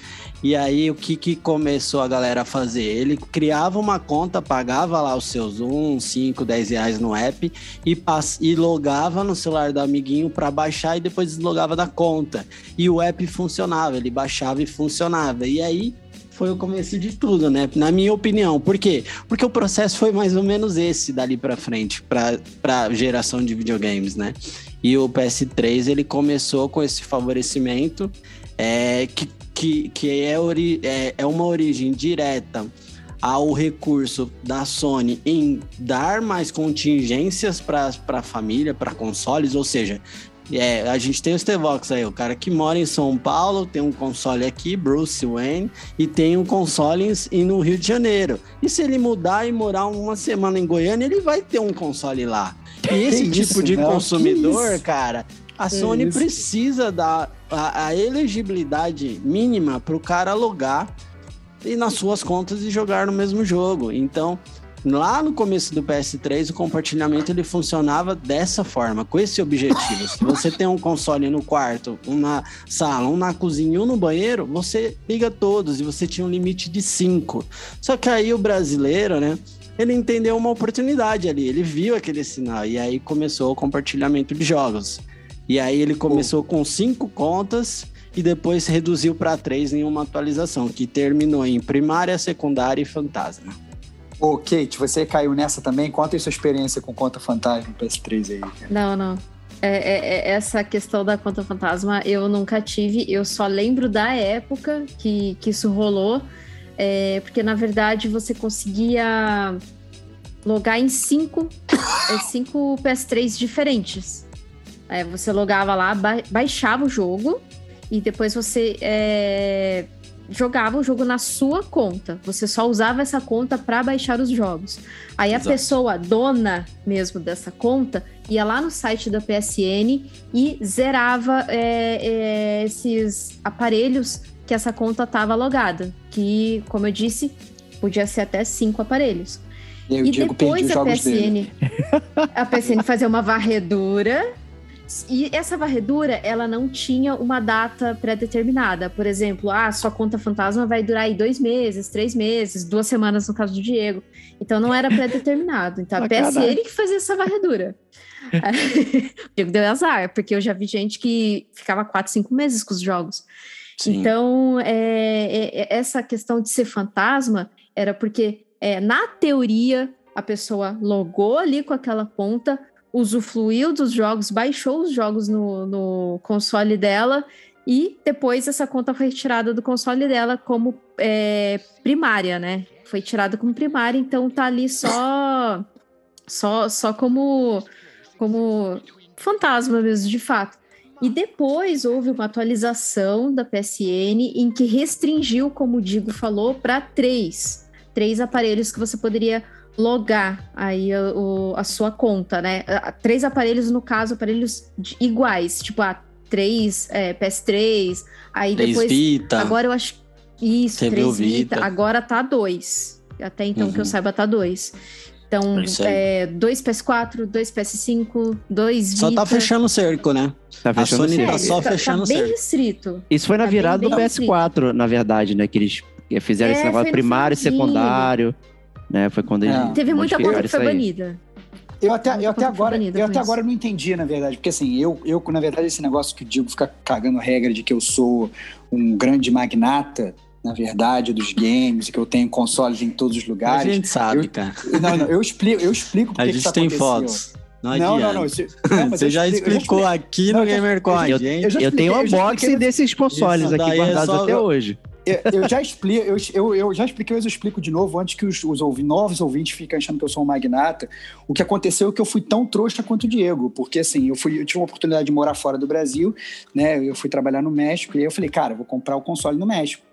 E aí, o que, que começou a galera a fazer? Ele criava uma conta, pagava lá os seus 1, 5, 10 reais no app e, pass e logava no celular do amiguinho para baixar e depois deslogava da conta. E o app funcionava, ele baixava e funcionava. E aí, foi o começo de tudo, né? Na minha opinião. Por quê? Porque o processo foi mais ou menos esse dali para frente, para geração de videogames, né? E o PS3 ele começou com esse favorecimento é, que que, que é, ori é, é uma origem direta ao recurso da Sony em dar mais contingências para a família, para consoles, ou seja, é, a gente tem o Stevox aí, o cara que mora em São Paulo, tem um console aqui, Bruce Wayne, e tem um console em, no Rio de Janeiro. E se ele mudar e morar uma semana em Goiânia, ele vai ter um console lá. E esse tipo de não, consumidor, cara, a Sony precisa dar a, a elegibilidade mínima para o cara logar e nas suas contas e jogar no mesmo jogo. Então, lá no começo do PS3, o compartilhamento ele funcionava dessa forma, com esse objetivo. Se você tem um console no quarto, um na sala, um na cozinha, um no banheiro, você liga todos e você tinha um limite de cinco. Só que aí o brasileiro, né? Ele entendeu uma oportunidade ali, ele viu aquele sinal e aí começou o compartilhamento de jogos. E aí ele começou com cinco contas e depois reduziu para três em uma atualização, que terminou em primária, secundária e fantasma. Ô, Kate, você caiu nessa também? Conta aí sua experiência com conta fantasma PS3 aí. Não, não. É, é- é- essa questão da conta fantasma eu nunca tive. Eu só lembro da época que, que isso rolou. é, porque, na verdade, você conseguia logar em cinco, é, cinco PS3 diferentes. É, você logava lá, ba- baixava o jogo e depois você é, jogava o jogo na sua conta. Você só usava essa conta para baixar os jogos. Aí a Exato. pessoa dona mesmo dessa conta ia lá no site da PSN e zerava é, é, esses aparelhos que essa conta estava logada. Que, como eu disse, podia ser até cinco aparelhos. E E depois a dele. PSN, a PSN fazia uma varredura. E essa varredura, ela não tinha uma data pré-determinada. Por exemplo, ah, sua conta fantasma vai durar aí dois meses, três meses, duas semanas no caso do Diego. Então não era pré-determinado. Então a. PSN que fazia essa varredura. o Diego deu azar, porque eu já vi gente que ficava quatro, cinco meses com os jogos. Sim. Então, é, é- é- essa questão de ser fantasma era porque, é, na teoria, a pessoa logou ali com aquela conta, usufruiu dos jogos, baixou os jogos no, no console dela e depois essa conta foi retirada do console dela como é, primária, né? Foi tirada como primária, então tá ali só, só, só como, como fantasma mesmo, de fato. E depois houve uma atualização da PSN em que restringiu, como o Digo falou, para três. Três aparelhos que você poderia logar aí a, o- a sua conta, né? Três aparelhos, no caso, aparelhos de- iguais, tipo, a três é, PS3, aí Três depois. Vita. Agora eu acho. Isso, Você três Vita. Vita? Agora tá dois. Até então que eu Uhum. saiba, tá dois. Então, É é, dois PS4, dois PS5, dois Só Vita. tá fechando o cerco, né? Tá A fechando o Sony cerco. tá só tá, fechando tá o bem cerco. restrito. Isso foi na Tá bem, virada do bem PS4, na verdade, né? Que eles fizeram É, esse negócio primário e secundário. Né? Foi quando eles. É. Teve muita coisa que foi banida. Eu até, eu até agora, eu até agora não entendi, na verdade, porque assim, eu, eu, na verdade, esse negócio que o Diego fica cagando regra de que eu sou um grande magnata, na verdade, dos games, que eu tenho consoles em todos os A lugares. gente sabe, eu- cara. Não, não, eu explico, eu explico porque A que gente isso tem fotos. Não Não, não, não. Você já explico- explicou aqui no eu já- Gamer com a eu eu Eu tenho um unboxing expliquei- desses consoles Isso aqui é guardados só- até hoje. Eu, eu já explico, eu, eu, eu já expliquei, mas eu explico de novo, antes que os, os ouvi- novos ouvintes fiquem achando que eu sou um magnata. O que aconteceu é que eu fui tão trouxa quanto o Diego, porque assim, eu, fui, eu tive uma oportunidade de morar fora do Brasil, né? Eu fui trabalhar no México, e aí eu falei, cara, vou comprar o console no México.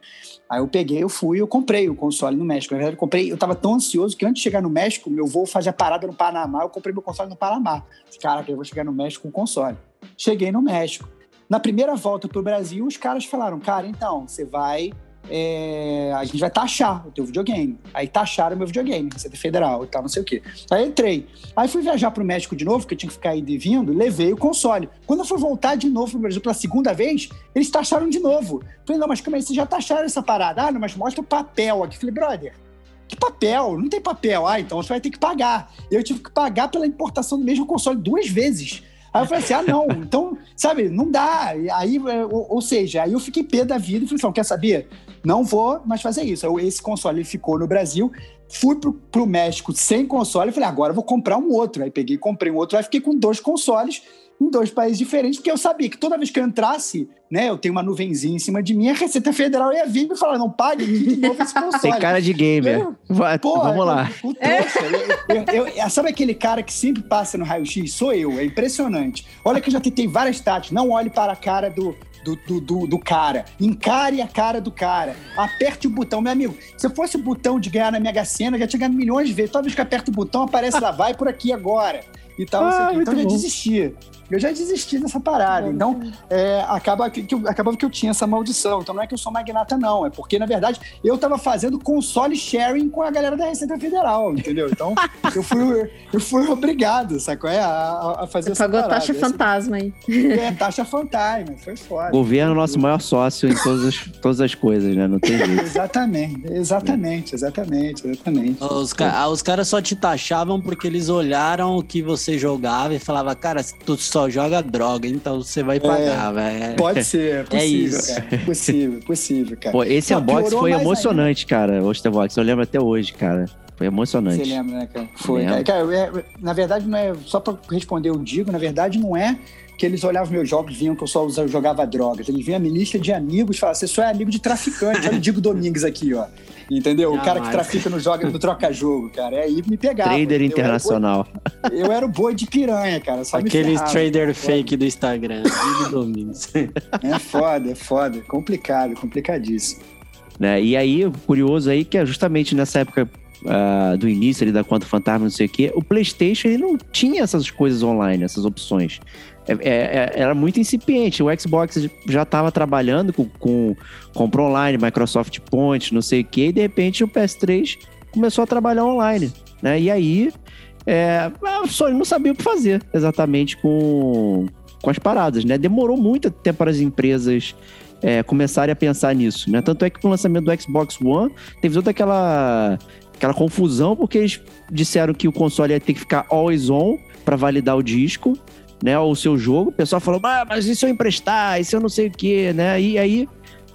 Aí eu peguei, eu fui, eu comprei o console no México. Na verdade, eu comprei, eu tava tão ansioso que antes de chegar no México, meu voo fazia parada no Panamá, eu comprei meu console no Panamá. Caraca, eu vou chegar no México com o console. Cheguei no México. Na primeira volta pro Brasil, os caras falaram, cara, então, você vai. é, a gente vai taxar o teu videogame. Aí taxaram o meu videogame, Receita Federal e tal, não sei o quê. Aí entrei. Aí fui viajar pro México de novo, porque eu tinha que ficar aí devindo, levei o console. Quando eu fui voltar de novo pro Brasil pela segunda vez, eles taxaram de novo. Falei, não, mas calma aí, vocês já taxaram essa parada. Ah, não, mas mostra o papel aqui. Falei, brother, que papel? Não tem papel. Ah, então você vai ter que pagar. Eu tive que pagar pela importação do mesmo console duas vezes. Aí eu falei assim, ah, não, então, sabe, não dá. Aí, é, ou, ou seja, aí eu fiquei pé da vida e falei assim, "Não, quer saber? Não vou mais fazer isso. Eu- esse console ele ficou no Brasil, fui pro, pro México sem console falei, agora eu vou comprar um outro. Aí peguei comprei um outro, aí fiquei com dois consoles em dois países diferentes, porque eu sabia que toda vez que eu entrasse, né, eu tenho uma nuvenzinha em cima de mim, a Receita Federal ia vir e falar, não pague de novo esse console. Tem cara de gamer. Vai, Porra, vamos lá. eu- o trouxa, eu- eu- eu- sabe aquele cara que sempre passa no raio-x? Sou eu, é impressionante. Olha que eu já tentei várias táticas. Não olhe para a cara do, do, do, do- cara. Encare a cara do cara. Aperte o botão. Meu amigo, se fosse o botão de ganhar na Mega Sena, eu já tinha ganhado milhões de vezes. Toda vez que aperta o botão, aparece lá, vai por aqui agora. E tal. Ah, assim, então eu já bom. desisti. Eu já desisti dessa parada. Então, é, acaba que, que eu, acabava que eu tinha essa maldição. Então não é que eu sou magnata, não. É porque, na verdade, eu tava fazendo console sharing com a galera da Receita Federal, entendeu? Então, eu fui, eu fui obrigado, sacou? É, a, a fazer Você essa pagou parada. taxa fantasma aí. É, taxa fantasma. Foi foda. Governo é o nosso maior sócio em todas as, todas as coisas, né? Não tem jeito. Exatamente, exatamente, exatamente, exatamente. Os, ca- os caras só te taxavam porque eles olharam o que você jogava e falavam, cara, tu só joga droga, então você vai pagar, velho. Pode ser, é possível, isso. cara. Possível, possível, cara. Pô, esse unboxing foi emocionante, cara. O Osterbox, eu lembro até hoje, cara. Foi emocionante. Você lembra, né, cara? Foi. Cara, Cara, é- na verdade, não é. Só pra responder, eu digo, na verdade, não é que eles olhavam meus jogos, viam que eu só jogava drogas. Eles viam a minha lista de amigos e falavam: você só é amigo de traficante. Olha o Digo Domingues aqui, ó. Entendeu? O cara que Jamais. trafica no, joga, no troca-jogo, cara. É aí me pegava. Trader entendeu? internacional. Eu era, o boi, eu era o boi de piranha, cara. Só me Aqueles ferrava. trader fake do Instagram, Domingos. É foda, é foda. Complicado, complicadíssimo. né? E aí, o curioso aí que é justamente nessa época ah, do início ali da conta fantasma, não sei o quê, o PlayStation ele não tinha essas coisas online, essas opções. É- é- é- era muito incipiente. O Xbox já estava trabalhando com, com compra online, Microsoft Point, não sei o quê, e de repente o PS3 começou a trabalhar online. Né? E aí é, a Sony não sabia o que fazer exatamente com, com as paradas. Né? Demorou muito tempo para as empresas é, começarem a pensar nisso, né? Tanto é que com o lançamento do Xbox One, teve toda aquela, aquela confusão, porque eles disseram que o console ia ter que ficar always on para validar o disco, né? Ou o seu jogo. O pessoal falou, ah, mas e se eu emprestar? E se eu não sei o quê, né? E aí,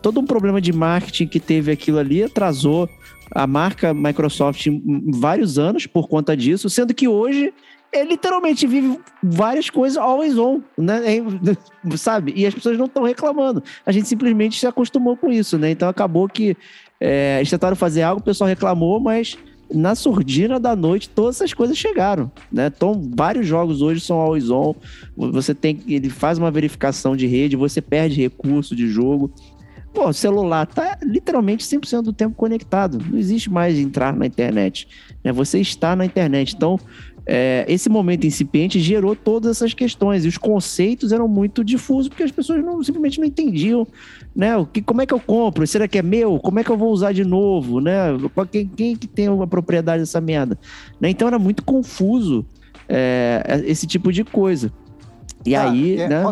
todo um problema de marketing que teve aquilo ali atrasou a marca Microsoft vários anos por conta disso, sendo que hoje ele literalmente vive várias coisas always on, né? É, sabe? E as pessoas não estão reclamando. A gente simplesmente se acostumou com isso, né? Então acabou que é, eles tentaram fazer algo, o pessoal reclamou, mas na surdina da noite todas essas coisas chegaram, né? Então vários jogos hoje são always on. Você tem, ele faz uma verificação de rede, você perde recurso de jogo. Pô, o celular tá literalmente 100% do tempo conectado. Não existe mais entrar na internet. Né? Você está na internet. Então, é, esse momento incipiente gerou todas essas questões. E os conceitos eram muito difusos, porque as pessoas não, simplesmente não entendiam. Né? O que, como é que eu compro? Será que é meu? Como é que eu vou usar de novo? Né? Quem, quem que tem uma propriedade dessa merda? Né? Então era muito confuso é, esse tipo de coisa. E Tá, aí, é, né?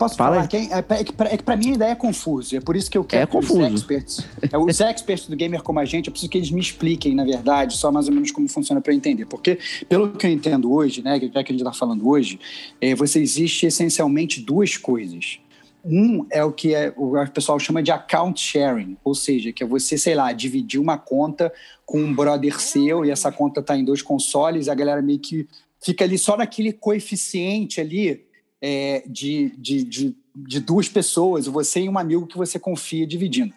Posso Fala falar? Quem, é, é que pra, é que pra mim ainda é confuso. É por isso que eu quero É confuso. os experts. É, os experts do gamer como a gente, eu preciso que eles me expliquem, na verdade, só mais ou menos como funciona para eu entender. Porque, pelo que eu entendo hoje, né, já que a gente está falando hoje, é, você existe essencialmente duas coisas. Um é o que é, o pessoal chama de account sharing, ou seja, que é você, sei lá, dividir uma conta com um brother seu e essa conta está em dois consoles, a galera meio que fica ali só naquele coeficiente ali é, de, de, de, de duas pessoas, você e um amigo que você confia dividindo.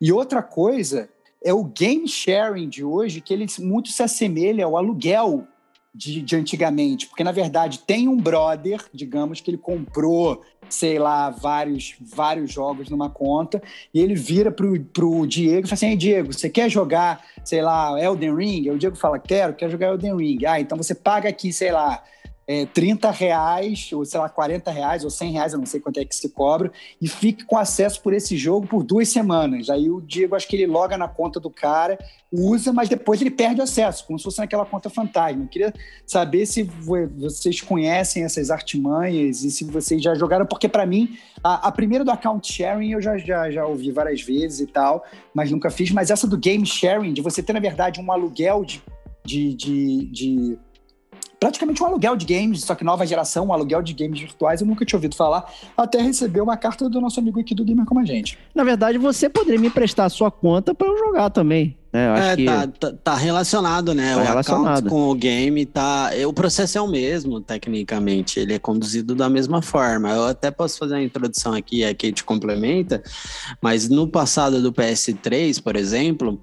E outra coisa é o game sharing de hoje, que ele muito se assemelha ao aluguel de, de antigamente, porque na verdade tem um brother, digamos, que ele comprou, sei lá, vários, vários jogos numa conta, e ele vira pro, pro Diego e fala assim: Diego, você quer jogar, sei lá, Elden Ring? O Diego fala: Quero, quero jogar Elden Ring. Ah, então você paga aqui, sei lá, é, 30 reais, ou sei lá, 40 reais, ou 100 reais, eu não sei quanto é que se cobra, e fique com acesso por esse jogo por duas semanas. Aí o Diego, acho que ele loga na conta do cara, usa, mas depois ele perde acesso, como se fosse naquela conta fantasma. Eu queria saber se vo- vocês conhecem essas artimanhas e se vocês já jogaram, porque para mim, a, a primeira do account sharing eu já, já, já ouvi várias vezes e tal, mas nunca fiz. Mas essa do game sharing, de você ter, na verdade, um aluguel de, de, de, de praticamente um aluguel de games, só que nova geração, um aluguel de games virtuais, eu nunca tinha ouvido falar, até receber uma carta do nosso amigo aqui do Gamer Como a Gente. Na verdade, você poderia me emprestar a sua conta para eu jogar também. Né? Eu acho É, que tá, tá, tá relacionado, né? Tá o relacionado. account com o game tá. O processo é o mesmo, tecnicamente. Ele é conduzido da mesma forma. Eu até posso fazer a introdução aqui, a Kate complementa, mas no passado do PS3, por exemplo,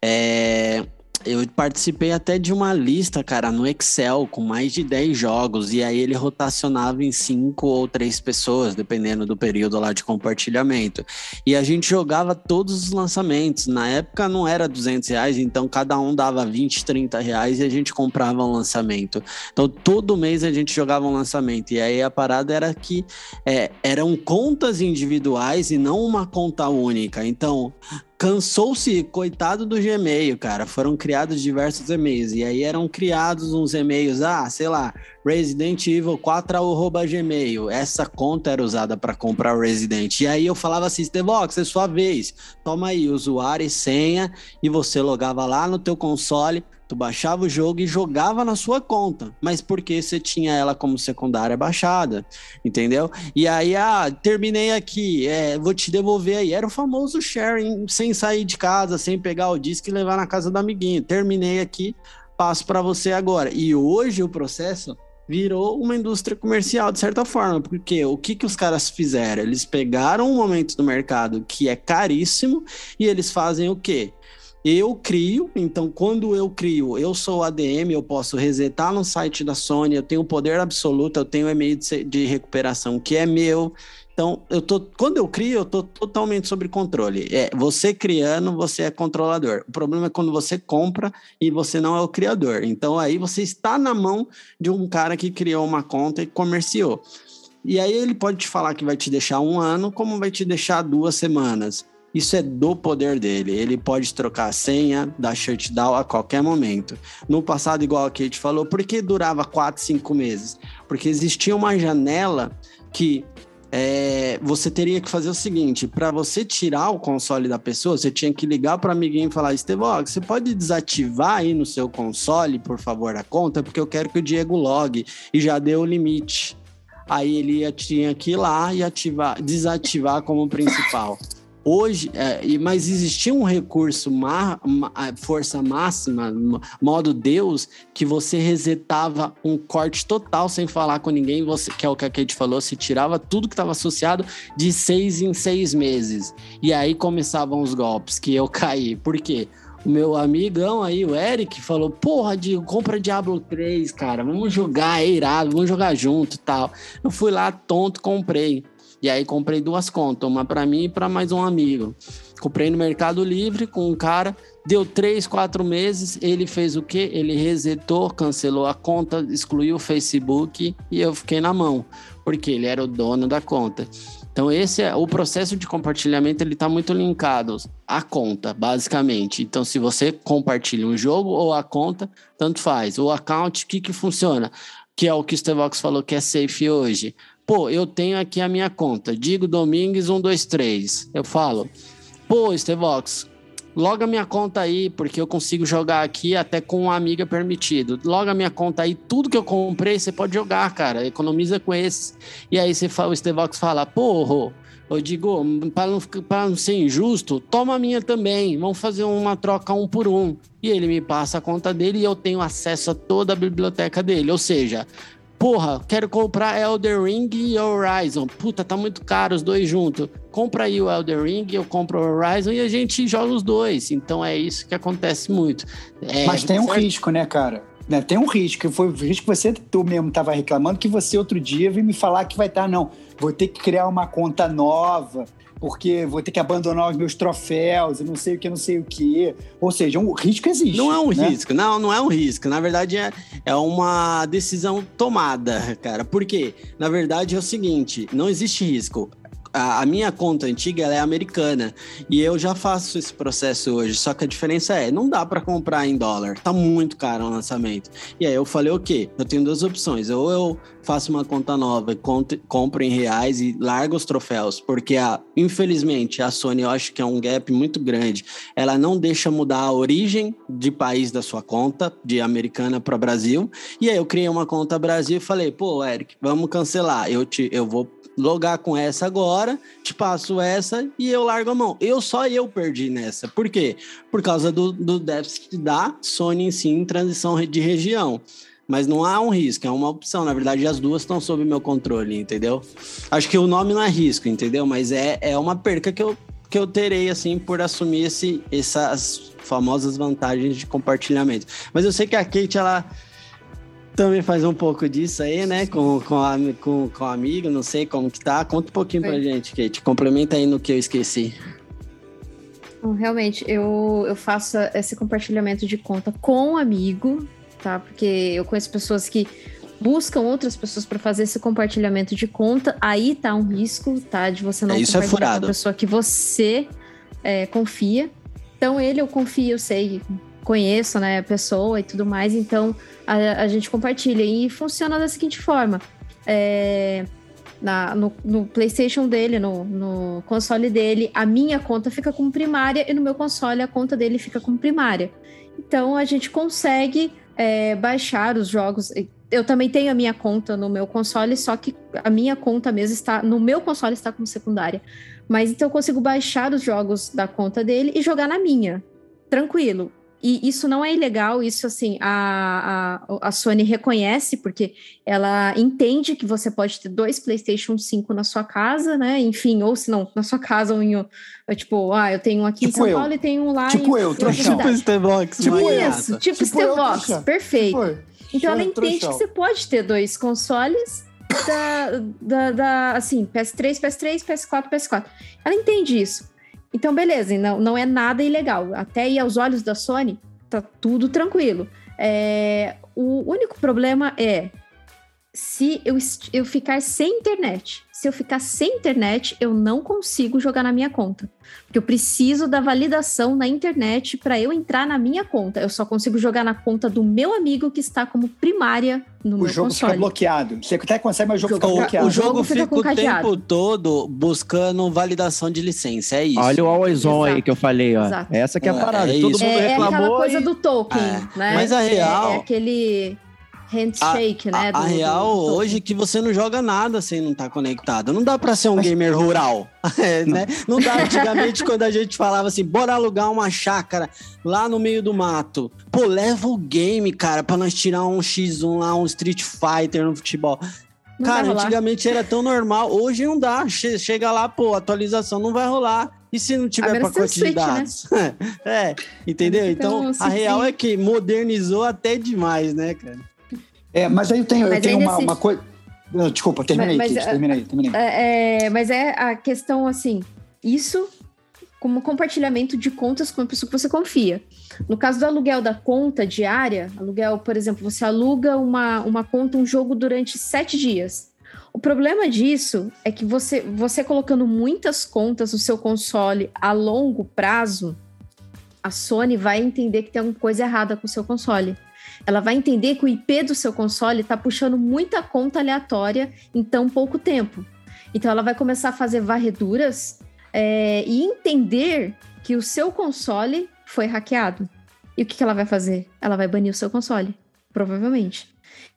é, eu participei até de uma lista, cara, no Excel, com mais de 10 jogos, e aí ele rotacionava em cinco ou três pessoas, dependendo do período lá de compartilhamento. E a gente jogava todos os lançamentos. Na época não era 200 reais, então cada um dava 20, 30 reais e a gente comprava um lançamento. Então todo mês a gente jogava um lançamento. E aí a parada era que é, eram contas individuais e não uma conta única. Então cansou-se, coitado do Gmail, cara. Foram criados diversos e-mails. E aí eram criados uns e-mails, ah, sei lá, Resident Evil 4 arroba Gmail. Essa conta era usada para comprar o Resident. E aí eu falava assim, Stevox, é sua vez. Toma aí, usuário e senha. E você logava lá no teu console Tu baixava o jogo e jogava na sua conta, mas porque você tinha ela como secundária baixada, entendeu? E aí, ah, terminei aqui, é, vou te devolver aí. Era o famoso sharing, sem sair de casa, sem pegar o disco e levar na casa do amiguinho. Terminei aqui, passo para você agora. E hoje o processo virou uma indústria comercial de certa forma, porque o que, que os caras fizeram? Eles pegaram um momento do mercado que é caríssimo e eles fazem o quê? Eu crio, então quando eu crio, eu sou ADM, eu posso resetar no site da Sony, eu tenho poder absoluto, eu tenho e-mail de, recuperação que é meu. Então, eu tô, quando eu crio, eu tô totalmente sob controle. É, você criando, você é controlador. O problema é quando você compra e você não é o criador. Então, aí você está na mão de um cara que criou uma conta e comerciou. E aí ele pode te falar que vai te deixar um ano, como vai te deixar duas semanas. Isso é do poder dele. Ele pode trocar a senha, dar shutdown a qualquer momento. No passado, igual a Kate falou, por que durava 4, 5 meses? Porque existia uma janela que é, você teria que fazer o seguinte: para você tirar o console da pessoa, você tinha que ligar para o amiguinho e falar: Estevão, você pode desativar aí no seu console, por favor, a conta, porque eu quero que o Diego logue e já deu o limite. Aí ele tinha que ir lá e ativar, desativar como principal. Hoje, é, mas existia um recurso, ma, ma, força máxima, modo Deus, que você resetava um corte total sem falar com ninguém, você, que é o que a Kate falou, se tirava tudo que estava associado de seis em seis meses. E aí começavam os golpes, que eu caí. Por quê? o meu amigão aí, o Eric, falou: Porra, Diego, compra Diablo 3, cara, vamos jogar, é irado, vamos jogar junto tal. Eu fui lá, tonto, comprei. E aí comprei duas contas, uma para mim e para mais um amigo. Comprei no Mercado Livre com um cara, deu três, quatro meses, ele fez o quê? Ele resetou, cancelou a conta, excluiu o Facebook e eu fiquei na mão, porque ele era o dono da conta. Então esse é o processo de compartilhamento, ele está muito linkado à conta, basicamente. Então se você compartilha um jogo ou a conta, tanto faz. O account, o que que funciona? Que é o que o Stevox falou que é safe hoje Pô, eu tenho aqui a minha conta, Digo Domingues 123. Eu falo, pô, Estevox, loga minha conta aí, porque eu consigo jogar aqui até com uma amiga permitido. Loga minha conta aí, tudo que eu comprei você pode jogar, cara. Economiza com esse. E aí você fala, o Estevox fala, porra, eu digo, para não, não ser injusto, toma a minha também. Vamos fazer uma troca um por um. E ele me passa a conta dele e eu tenho acesso a toda a biblioteca dele. Ou seja, Porra, quero comprar Elder Ring e Horizon. Puta, tá muito caro os dois juntos. Compra aí o Elder Ring, eu compro o Horizon e a gente joga os dois. Então é isso que acontece muito. É, Mas tem um certo? risco, né, cara? Né, tem um risco. Foi o risco que você tu mesmo tava reclamando, que você outro dia veio me falar que vai estar, tá, não. Vou ter que criar uma conta nova porque vou ter que abandonar os meus troféus e não sei o que, não sei o que. Ou seja, um risco existe. Não é um né? risco, não, não é um risco. Na verdade, é, é uma decisão tomada, cara. Por quê? Na verdade, é o seguinte: não existe risco a, a, minha conta antiga é americana e eu já faço esse processo hoje. Só que a diferença é, não dá para comprar em dólar, tá muito caro o lançamento. E aí eu falei, o quê? Eu tenho duas opções. Ou eu faço uma conta nova e compro em reais e largo os troféus, porque a, infelizmente a Sony eu acho que é um gap muito grande. Ela não deixa mudar a origem de país da sua conta, de americana para Brasil. E aí eu criei uma conta Brasil e falei, pô, Eric, vamos cancelar. Eu te, eu vou logar com essa agora, te passo essa e eu largo a mão. Eu só eu perdi nessa. Por quê? Por causa do, do déficit da Sony em si em transição de região. Mas não há um risco, é uma opção. Na verdade, as duas estão sob meu controle, entendeu? Acho que o nome não é risco, entendeu? Mas é, é uma perca que eu que eu terei, assim, por assumir esse, essas famosas vantagens de compartilhamento. Mas eu sei que a Kate, ela também faz um pouco disso aí, né? Com, com, a, com, com a amiga, não sei como que tá. Conta um pouquinho Oi. pra gente, Kate. Complementa aí no que eu esqueci. Realmente, eu, eu faço esse compartilhamento de conta com um amigo, tá? Porque eu conheço pessoas que buscam outras pessoas para fazer esse compartilhamento de conta. Aí tá um risco, tá? De você não é, isso é compartilhar é com a pessoa que você é, confia. Então, ele eu confio, eu sei, conheço, né, a pessoa e tudo mais. Então, a, a gente compartilha. E funciona da seguinte forma. É, na, no, no, PlayStation dele, no, no, console dele, a minha conta fica como primária e no meu console a conta dele fica como primária. Então a gente consegue é, baixar os jogos. Eu também tenho a minha conta no meu console, só que a minha conta mesmo está no meu console está como secundária. Mas então eu consigo baixar os jogos da conta dele e jogar na minha. Tranquilo. E isso não é ilegal, isso assim, a, a, a Sony reconhece, porque ela entende que você pode ter dois PlayStation 5 na sua casa, né? Enfim, ou se não, na sua casa, ou em, tipo, ah, eu tenho um aqui tipo em São eu. Paulo e tenho um lá tipo em eu, trouxão. Tipo Stevox, tipo isso, tipo, tipo Stevox, perfeito. Tipo então ela entende trouxão. que você pode ter dois consoles da, da, da, assim, PS3, PS3, PS4, PS4. Ela entende isso. Então, beleza, não, não é nada ilegal. Até aí, aos olhos da Sony, tá tudo tranquilo. É, o único problema é se eu, eu ficar sem internet. Se eu ficar sem internet, eu não consigo jogar na minha conta. Porque eu preciso da validação na internet para eu entrar na minha conta. Eu só consigo jogar na conta do meu amigo que está como primária no o meu jogo console. fica bloqueado. Você até consegue, mas o jogo, fica bloqueado. O jogo, fica, fica o cadeado. tempo todo buscando validação de licença, é isso. Olha o Always On aí que eu falei, ó. Exato. Essa que é a é, parada. É, Todo mundo é, reclamou. É aquela coisa e... do token, é. né? Mas a real... É, aquele handshake, a, né? A, a real do, do hoje é que você não joga nada sem não estar tá conectado. Não dá para ser um gamer rural, é, né? Não dá antigamente quando a gente falava assim, bora alugar uma chácara lá no meio do mato. Pô, leva o game, cara, para nós tirar um X1 lá, um Street Fighter no futebol. Não cara, antigamente era tão normal, hoje não dá. Chega lá, pô, atualização não vai rolar. E se não tiver pacote de dados? Né? é, entendeu? Então, a real é que modernizou até demais, né, cara? É, mas aí eu tenho, eu tenho uma, uma coisa. Desculpa, terminei, mas, Kate, terminei, terminei. É, é, mas é a questão assim, isso como compartilhamento de contas com a pessoa que você confia. No caso do aluguel da conta diária, aluguel, por exemplo, você aluga uma, uma conta, um jogo durante sete dias. O problema disso é que você, você colocando muitas contas no seu console a longo prazo, a Sony vai entender que tem alguma coisa errada com o seu console. Ela vai entender que o IP do seu console está puxando muita conta aleatória em tão pouco tempo. Então ela vai começar a fazer varreduras é, e entender que o seu console foi hackeado. E o que, que ela vai fazer? Ela vai banir o seu console, provavelmente.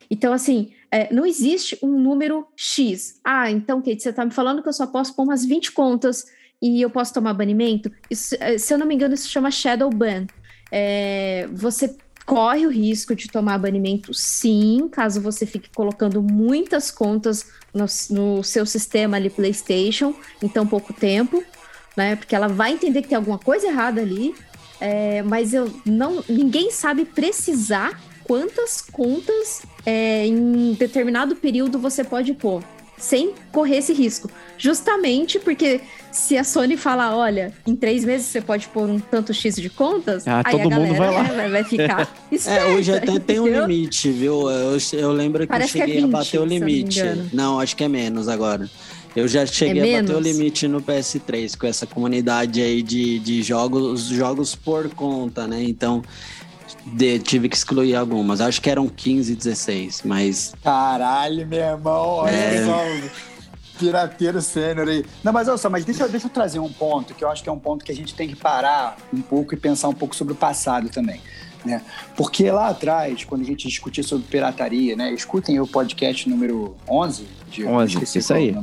Então, assim, é, não existe um número X. Ah, então, Kate, você está me falando que eu só posso pôr umas 20 contas e eu posso tomar banimento? Isso, é, se eu não me engano, isso chama Shadow Ban. É, você corre o risco de tomar banimento, sim, caso você fique colocando muitas contas no, no seu sistema ali PlayStation em tão pouco tempo, né? Porque ela vai entender que tem alguma coisa errada ali, é, mas eu não, ninguém sabe precisar quantas contas é, em determinado período você pode pôr sem correr esse risco. Justamente porque se a Sony falar, olha, em três meses você pode pôr um tanto X de contas, ah, aí todo a mundo vai, lá. Vai ficar. Esperta, é, hoje até tem um limite, viu? Eu, eu lembro que Parece eu cheguei que é 20, a bater o limite. Não, não, acho que é menos agora. Eu já cheguei é a bater o limite no PS3 com essa comunidade aí de, de jogos, jogos por conta, né? Então, de, tive que excluir algumas. Acho que eram 15, 16, mas. Caralho, meu irmão, olha é... só. Pirateiro sênior aí. Não, mas olha só, mas deixa, deixa eu trazer um ponto que eu acho que é um ponto que a gente tem que parar um pouco e pensar um pouco sobre o passado também. Né? Porque lá atrás, quando a gente discutia sobre pirataria, né? Escutem o podcast número 11. De, 11, isso aí.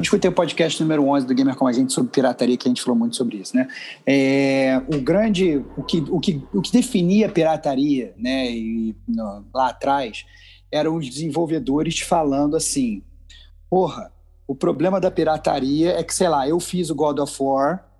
Escutem o podcast número 11 do Gamer com a gente sobre pirataria, que a gente falou muito sobre isso, né? É, o grande, o que, o, que, o que definia pirataria, né? E, no, lá atrás, eram os desenvolvedores falando assim, porra, o problema da pirataria é que, sei lá, eu fiz o God of War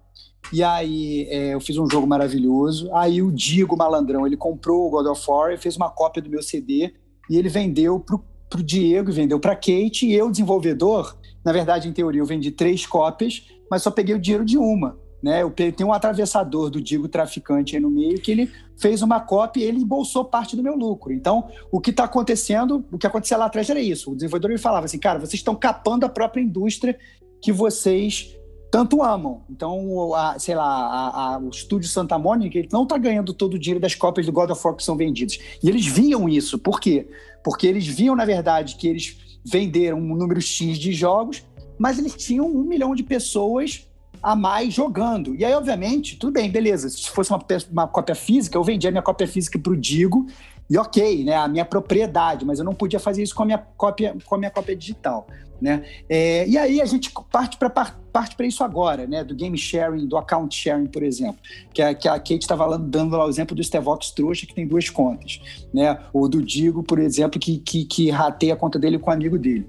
E aí é, eu fiz um jogo maravilhoso. Aí o Diego Malandrão, ele comprou o God of War, fez uma cópia do meu CD e ele vendeu pro, pro Diego e vendeu pra Kate. E eu, desenvolvedor, na verdade, em teoria, eu vendi três cópias, mas só peguei o dinheiro de uma. Né? Tenho um atravessador do Digo Traficante aí no meio que ele fez uma cópia e ele embolsou parte do meu lucro. Então, o que está acontecendo, o que acontecia lá atrás era isso. O desenvolvedor me falava assim, cara, vocês estão capando a própria indústria que vocês tanto amam. Então, a, sei lá, a, a, o estúdio Santa Mônica ele não está ganhando todo o dinheiro das cópias do God of War que são vendidas. E eles viam isso. Por quê? Porque eles viam, na verdade, que eles venderam um número X de jogos, mas eles tinham um milhão de pessoas a mais jogando. E aí, obviamente, tudo bem, beleza. Se fosse uma, uma cópia física, eu vendia a minha cópia física para o Digo, e ok, né, a minha propriedade, mas eu não podia fazer isso com a minha cópia, com a minha cópia digital. Né? É, e aí a gente parte para parte para isso agora, né? Do game sharing, do account sharing, por exemplo, que a, que a Kate estava dando lá o exemplo do Stevox trouxa que tem duas contas, né? Ou do Digo, por exemplo, que, que, que rateia a conta dele com o amigo dele.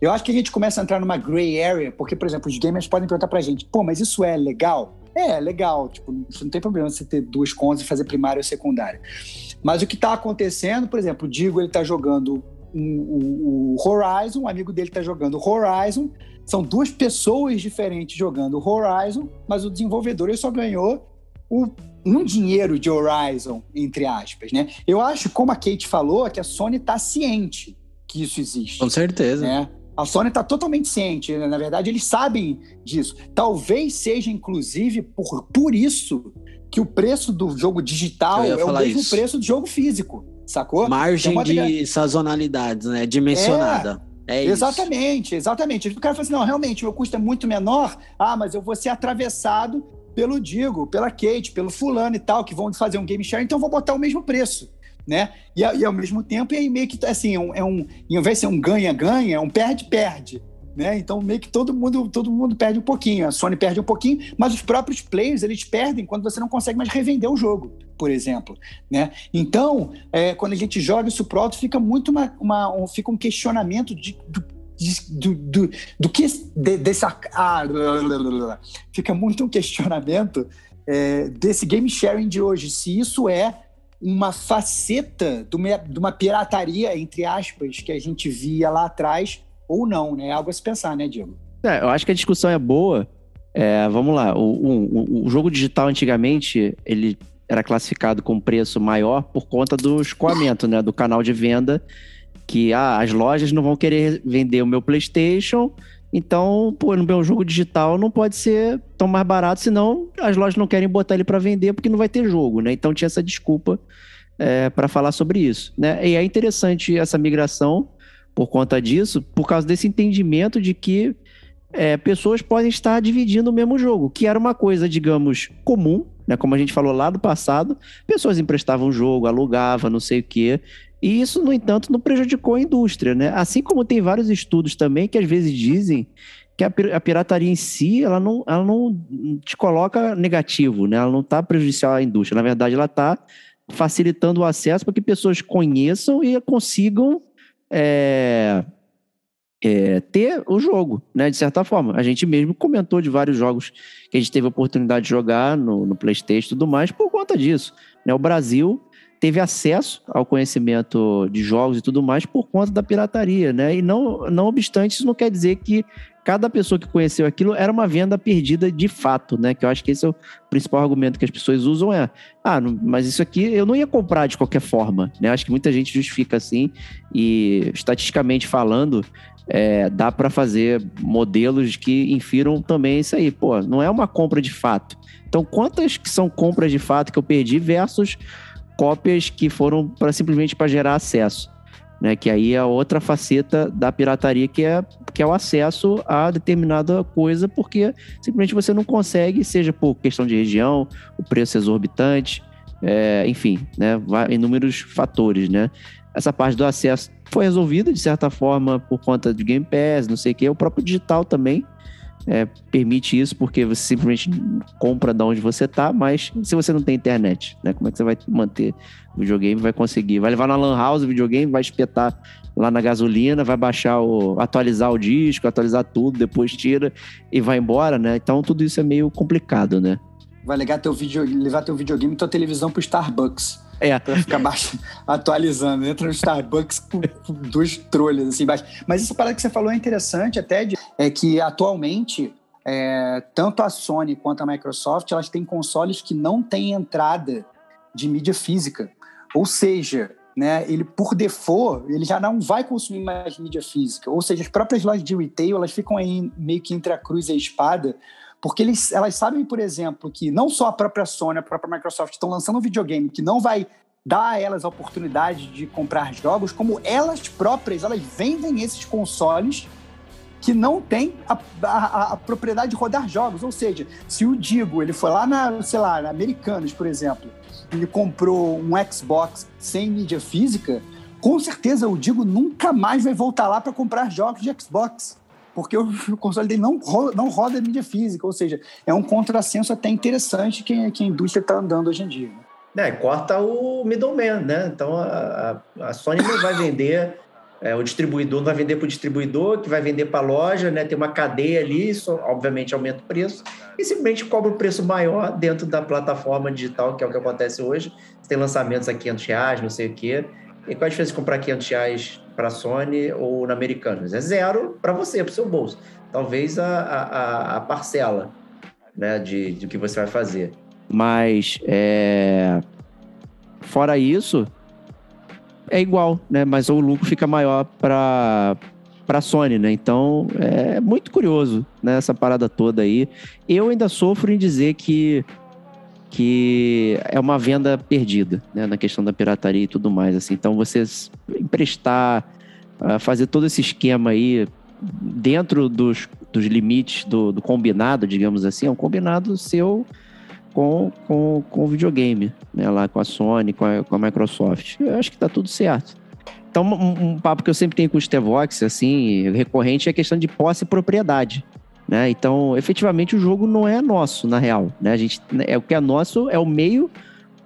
Eu acho que a gente começa a entrar numa gray area, porque, por exemplo, os gamers podem perguntar pra gente, pô, mas isso é legal? É, é legal. Tipo, não tem problema você ter duas contas e fazer primária ou secundária. Mas o que está acontecendo, por exemplo, o Digo ele tá jogando o, o Horizon, um amigo dele está jogando Horizon. São duas pessoas diferentes jogando Horizon, mas o desenvolvedor ele só ganhou o, um dinheiro de Horizon, entre aspas, né? Eu acho, como a Kate falou, que a Sony está ciente que isso existe. Com certeza. Né? A Sony está totalmente ciente. Né? Na verdade, eles sabem disso. Talvez seja, inclusive, por, por isso que o preço do jogo digital é o mesmo isso. preço do jogo físico, sacou? Margem então, de sazonalidades, né? Dimensionada. É, é exatamente, isso. exatamente. O cara fala assim: não, realmente, meu custo é muito menor. Ah, mas eu vou ser atravessado pelo Digo, pela Kate, pelo fulano e tal, que vão fazer um game share, então vou botar o mesmo preço né? E, e ao mesmo tempo, e aí meio que assim, é um, é um, em vez de ser um ganha-ganha, é um perde-perde. Né? Então meio que todo mundo todo mundo perde um pouquinho, a Sony perde um pouquinho, mas os próprios players eles perdem quando você não consegue mais revender o jogo, por exemplo, né? Então é, quando a gente joga isso pro alto fica muito uma, uma um, fica um questionamento de, do, do, do, do, que de, desse ah, fica muito um questionamento é, desse game sharing de hoje, se isso é uma faceta de uma, de uma pirataria, entre aspas, que a gente via lá atrás, ou não, né? É algo a se pensar, né, Diego? É, eu acho que a discussão é boa. É, vamos lá, o, o, o, jogo digital antigamente, ele era classificado com preço maior por conta do escoamento, né? Do canal de venda, que ah, as lojas não vão querer vender o meu PlayStation, então, pô, no meu jogo digital não pode ser tão mais barato, senão as lojas não querem botar ele para vender porque não vai ter jogo, né? Então tinha essa desculpa é, para falar sobre isso, né? E é interessante essa migração por conta disso, por causa desse entendimento de que é, pessoas podem estar dividindo o mesmo jogo, que era uma coisa, digamos, comum, né? Como a gente falou lá do passado, pessoas emprestavam jogo, alugavam, não sei o quê, e isso, no entanto, não prejudicou a indústria, né? Assim como tem vários estudos também que às vezes dizem que a, pirataria em si, ela não, ela não te coloca negativo, né? Ela não está prejudicial à indústria. Na verdade, ela está facilitando o acesso para que pessoas conheçam e consigam é, é, ter o jogo, né? De certa forma. A gente mesmo comentou de vários jogos que a gente teve a oportunidade de jogar no, no PlayStation e tudo mais por conta disso. Né? O Brasil teve acesso ao conhecimento de jogos e tudo mais por conta da pirataria, né? E não, não obstante, isso não quer dizer que cada pessoa que conheceu aquilo era uma venda perdida de fato, né? Que eu acho que esse é o principal argumento que as pessoas usam é, ah, mas isso aqui eu não ia comprar de qualquer forma, né? Acho que muita gente justifica assim e estatisticamente falando, é, dá para fazer modelos que infiram também isso aí. Pô, não é uma compra de fato. Então, quantas que são compras de fato que eu perdi versus cópias que foram para simplesmente para gerar acesso, né? Que aí é outra faceta da pirataria que é que é o acesso a determinada coisa, porque simplesmente você não consegue, seja por questão de região, o preço exorbitante, é, enfim, né? Inúmeros fatores, né? Essa parte do acesso foi resolvida de certa forma por conta de Game Pass, não sei o que, o próprio digital também é, permite isso porque você simplesmente compra de onde você tá, mas se você não tem internet, né? Como é que você vai manter o videogame? Vai conseguir? Vai levar na lan house o videogame, vai espetar lá na gasolina, vai baixar o. atualizar o disco, atualizar tudo, depois tira e vai embora, né? Então tudo isso é meio complicado, né? Vai levar teu, video, levar teu videogame e tua televisão pro Starbucks. É. Pra ficar baixo, atualizando. Entra no Starbucks com, duas trolhas assim embaixo. Mas essa parada que você falou é interessante até, de, é que atualmente é, tanto a Sony quanto a Microsoft elas têm consoles que não têm entrada de mídia física. Ou seja, né, ele por default, ele já não vai consumir mais mídia física. Ou seja, as próprias lojas de retail, elas ficam aí meio que entre a cruz e a espada, porque eles, elas sabem, por exemplo, que não só a própria Sony, a própria Microsoft estão lançando um videogame que não vai dar a elas a oportunidade de comprar jogos, como elas próprias, elas vendem esses consoles que não tem a, a, a, propriedade de rodar jogos. Ou seja, se o Digo ele foi lá na, sei lá, na Americanos, por exemplo, e comprou um Xbox sem mídia física, com certeza o Digo nunca mais vai voltar lá para comprar jogos de Xbox. Porque o console dele não roda, não roda mídia física, ou seja, é um contrassenso até interessante que, que a indústria está andando hoje em dia. É, corta o middleman, né? Então a, a Sony não vai vender é, o distribuidor não vai vender para o distribuidor, que vai vender para a loja, né? Tem uma cadeia ali, isso obviamente aumenta o preço, e simplesmente cobra um preço maior dentro da plataforma digital, que é o que acontece hoje. Você tem lançamentos a 500 reais, não sei o quê. E qual a diferença de comprar 500 reais para a Sony ou na Americanas? É zero para você, para o seu bolso. Talvez a, a, a parcela né, de, de que você vai fazer. Mas, é... fora isso, é igual, né? Mas o lucro fica maior para para Sony, né? Então é muito curioso, né? Essa parada toda aí. Eu ainda sofro em dizer que que é uma venda perdida, né? Na questão da pirataria e tudo mais, assim. Então vocês emprestar, ah, fazer todo esse esquema aí dentro dos, dos limites do, do combinado, digamos assim, é um combinado seu com, com, com o videogame, né? Lá com a Sony, com a, com a Microsoft. Eu acho que tá tudo certo. Então, um, um papo que eu sempre tenho com o Stevox, assim, recorrente, é a questão de posse e propriedade. Né? Então, efetivamente, o jogo não é nosso, na real. Né? A gente, é, o que é nosso é o meio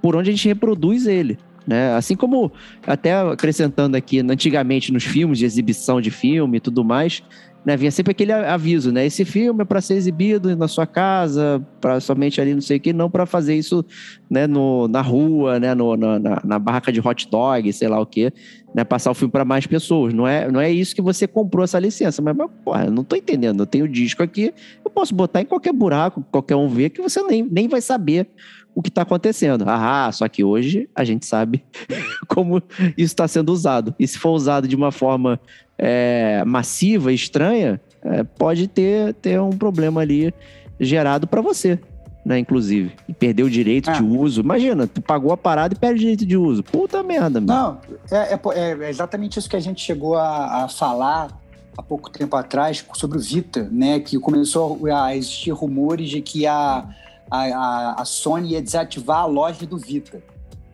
por onde a gente reproduz ele. Né? Assim como, até acrescentando aqui, antigamente nos filmes, de exibição de filme e tudo mais, né, vinha sempre aquele aviso, né? Esse filme é para ser exibido na sua casa, para somente ali não sei o que, não para fazer isso, né, no, na rua, né, no, na, na, na, barraca de hot dog, sei lá o que, né, passar o filme para mais pessoas. Não é, não é isso que você comprou essa licença, mas, mas porra, eu não tô entendendo. Eu tenho o disco aqui, eu posso botar em qualquer buraco, qualquer um ver, que você nem, nem vai saber o que está acontecendo. Ah, só que hoje a gente sabe como isso está sendo usado. E se for usado de uma forma é, massiva, estranha, é, pode ter, ter um problema ali gerado para você, né? Inclusive. E perder o direito ah. de uso. Imagina, tu pagou a parada e perde o direito de uso. Puta merda, mano. Não, é, é, é exatamente isso que a gente chegou a, a falar há pouco tempo atrás sobre o Vita, né? Que começou a existir rumores de que a, a, a Sony ia desativar a loja do Vita.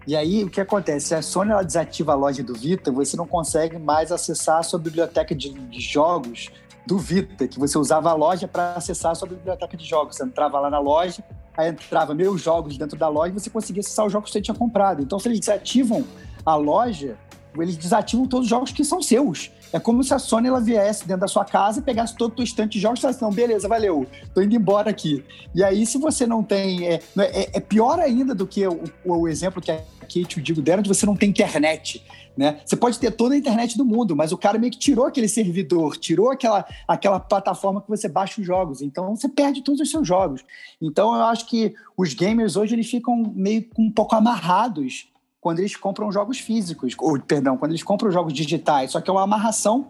E aí, o que acontece? Se a Sony ela desativa a loja do Vita, você não consegue mais acessar a sua biblioteca de, de jogos do Vita, que você usava a loja para acessar a sua biblioteca de jogos. Você entrava lá na loja, aí entrava meus jogos dentro da loja e você conseguia acessar os jogos que você tinha comprado. Então, se eles desativam a loja, eles desativam todos os jogos que são seus. É como se a Sony ela viesse dentro da sua casa, pegasse todo o teu estante de jogos e falasse, não, beleza, valeu, tô indo embora aqui. E aí, se você não tem... É, é, é pior ainda do que o, o, exemplo que a Kate e o Digo deram, de você não ter internet. Né? Você pode ter toda a internet do mundo, mas o cara meio que tirou aquele servidor, tirou aquela, aquela plataforma que você baixa os jogos. Então, você perde todos os seus jogos. Então, eu acho que os gamers hoje eles ficam meio um pouco amarrados quando eles compram jogos físicos, ou perdão, quando eles compram jogos digitais, só que é uma amarração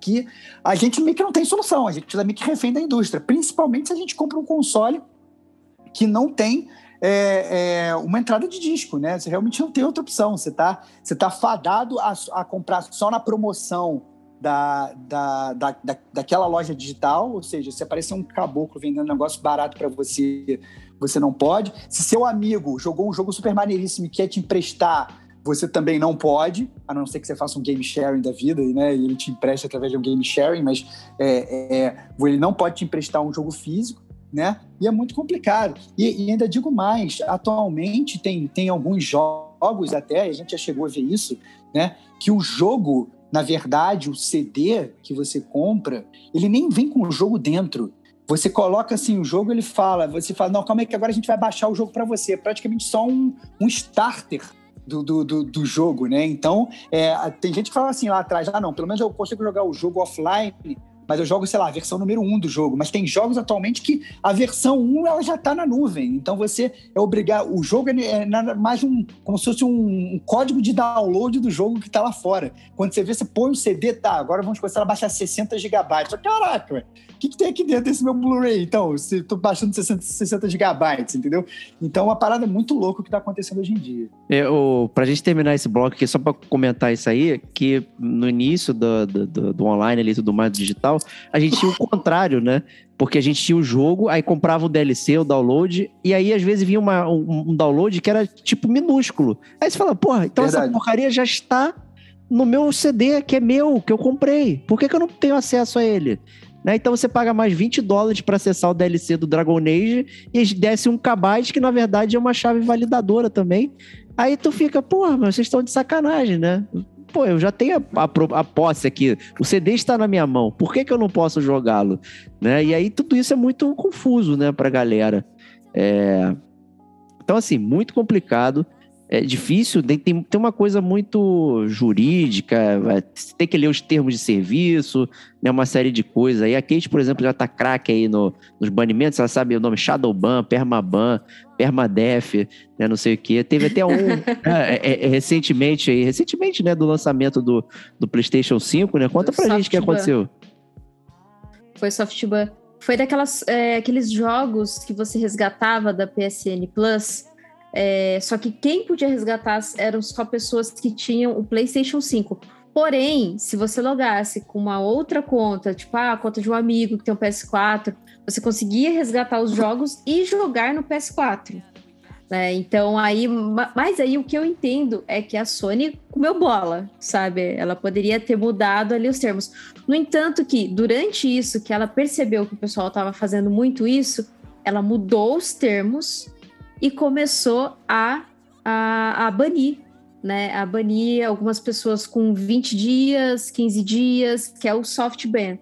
que a gente meio que não tem solução, a gente é meio que refém da indústria, principalmente se a gente compra um console que não tem é, é, uma entrada de disco, né? Você realmente não tem outra opção, você está você tá fadado a, a comprar só na promoção da, da, da, da, daquela loja digital, ou seja, se aparecer um caboclo vendendo negócio barato para você você não pode. Se seu amigo jogou um jogo super maneiríssimo e quer te emprestar você também não pode, a não ser que você faça um game sharing da vida, né? E ele te empreste através de um game sharing, mas é, é, ele não pode te emprestar um jogo físico, né? E é muito complicado. E, e ainda digo mais, atualmente tem, tem alguns jogos até, a gente já chegou a ver isso, né? Que o jogo, na verdade, o CD que você compra, ele nem vem com o jogo dentro. Você coloca assim o jogo, ele fala, você fala, não, calma aí que agora a gente vai baixar o jogo para você. É praticamente só um, um starter do, do, do, do, jogo, né? Então, é, tem gente que fala assim lá atrás, ah, não, pelo menos eu consigo jogar o jogo offline, mas eu jogo, sei lá, a versão número 1 um do jogo. Mas tem jogos atualmente que a versão 1 um, ela já está na nuvem. Então você é obrigado. O jogo é, é nada mais um. como se fosse um, um, código de download do jogo que está lá fora. Quando você vê, você põe o CD, tá, agora vamos começar a baixar 60 gigabytes. Caraca, o que, que, tem aqui dentro desse meu Blu-ray? Então, se tô baixando 60, 60 gigabytes, entendeu? Então, uma parada muito louca que está acontecendo hoje em dia. É, o, pra gente terminar esse bloco aqui, só para comentar isso aí, que no início do, do, do, do online ali, tudo mais digital, a gente tinha o contrário, né? Porque a gente tinha o jogo, aí comprava o DLC, o download, e aí às vezes vinha uma, um, um download que era tipo minúsculo. Aí você fala, porra, então Verdade. essa porcaria já está no meu CD, que é meu, que eu comprei. Por que, que eu não tenho acesso a ele? Né? Então você paga mais 20 dólares para acessar o DLC do Dragon Age e desce um kbyte que na verdade é uma chave validadora também. Aí tu fica, porra, mas vocês estão de sacanagem, né? Pô, eu já tenho a, a, a, posse aqui, o CD está na minha mão, por que, que eu não posso jogá-lo? Né? E aí tudo isso é muito confuso, né, pra galera. É... Então, assim, muito complicado é difícil, tem, tem uma coisa muito jurídica, você tem que ler os termos de serviço, né, uma série de coisas. Aí a Kate, por exemplo, já tá craque aí no, nos banimentos, ela sabe o nome Shadowban, Permaban, Permadef, né, não sei o quê. Teve até um é, é, é, recentemente aí, recentemente, né, do lançamento do, do PlayStation 5, né? Conta pra gente o que aconteceu. Foi Softban. Foi daquelas é, aqueles jogos que você resgatava da PSN Plus é, só que quem podia resgatar eram só pessoas que tinham o PlayStation 5. Porém, se você logasse com uma outra conta, tipo ah, a conta de um amigo que tem um PS4, você conseguia resgatar os jogos e jogar no PS4. Né? Então, aí, mas aí o que eu entendo é que a Sony comeu bola, sabe? Ela poderia ter mudado ali os termos. No entanto, que durante isso, que ela percebeu que o pessoal estava fazendo muito isso, ela mudou os termos e começou a, a, a banir, né? A banir algumas pessoas com 20 dias, 15 dias, que é o soft ban.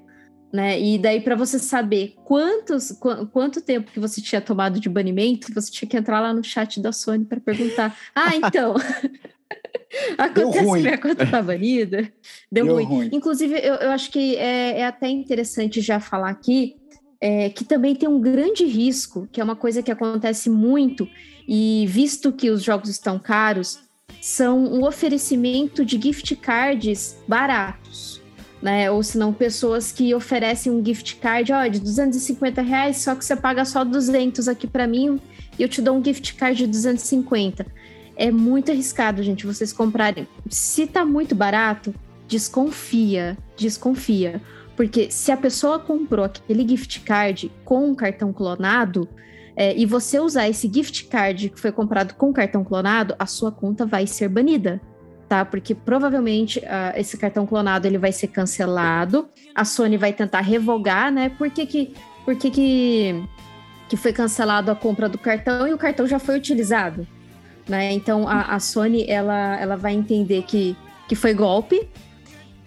Né? E daí, para você saber quantos, qu quanto tempo que você tinha tomado de banimento, você tinha que entrar lá no chat da Sony para perguntar: Ah, então. Acontece que minha conta tá banida. Deu, Deu ruim. ruim. Inclusive, eu, eu acho que é, é, até interessante já falar aqui é, que também tem um grande risco, que é uma coisa que acontece muito, e visto que os jogos estão caros, são um oferecimento de gift cards baratos. Né? Ou se não, pessoas que oferecem um gift card ó, de 250 reais, só que você paga só 200 aqui para mim e eu te dou um gift card de 250. É muito arriscado, gente, vocês comprarem. Se tá muito barato, desconfia, desconfia. Porque se a pessoa comprou aquele gift card com um cartão clonado, é, e você usar esse gift card que foi comprado com cartão clonado, a sua conta vai ser banida. Tá? Porque provavelmente uh, esse cartão clonado ele vai ser cancelado, a Sony vai tentar revogar, né? Por que, que, por que, que, que foi cancelado a compra do cartão e o cartão já foi utilizado? Né? Então a, a Sony ela, ela vai entender que, que foi golpe,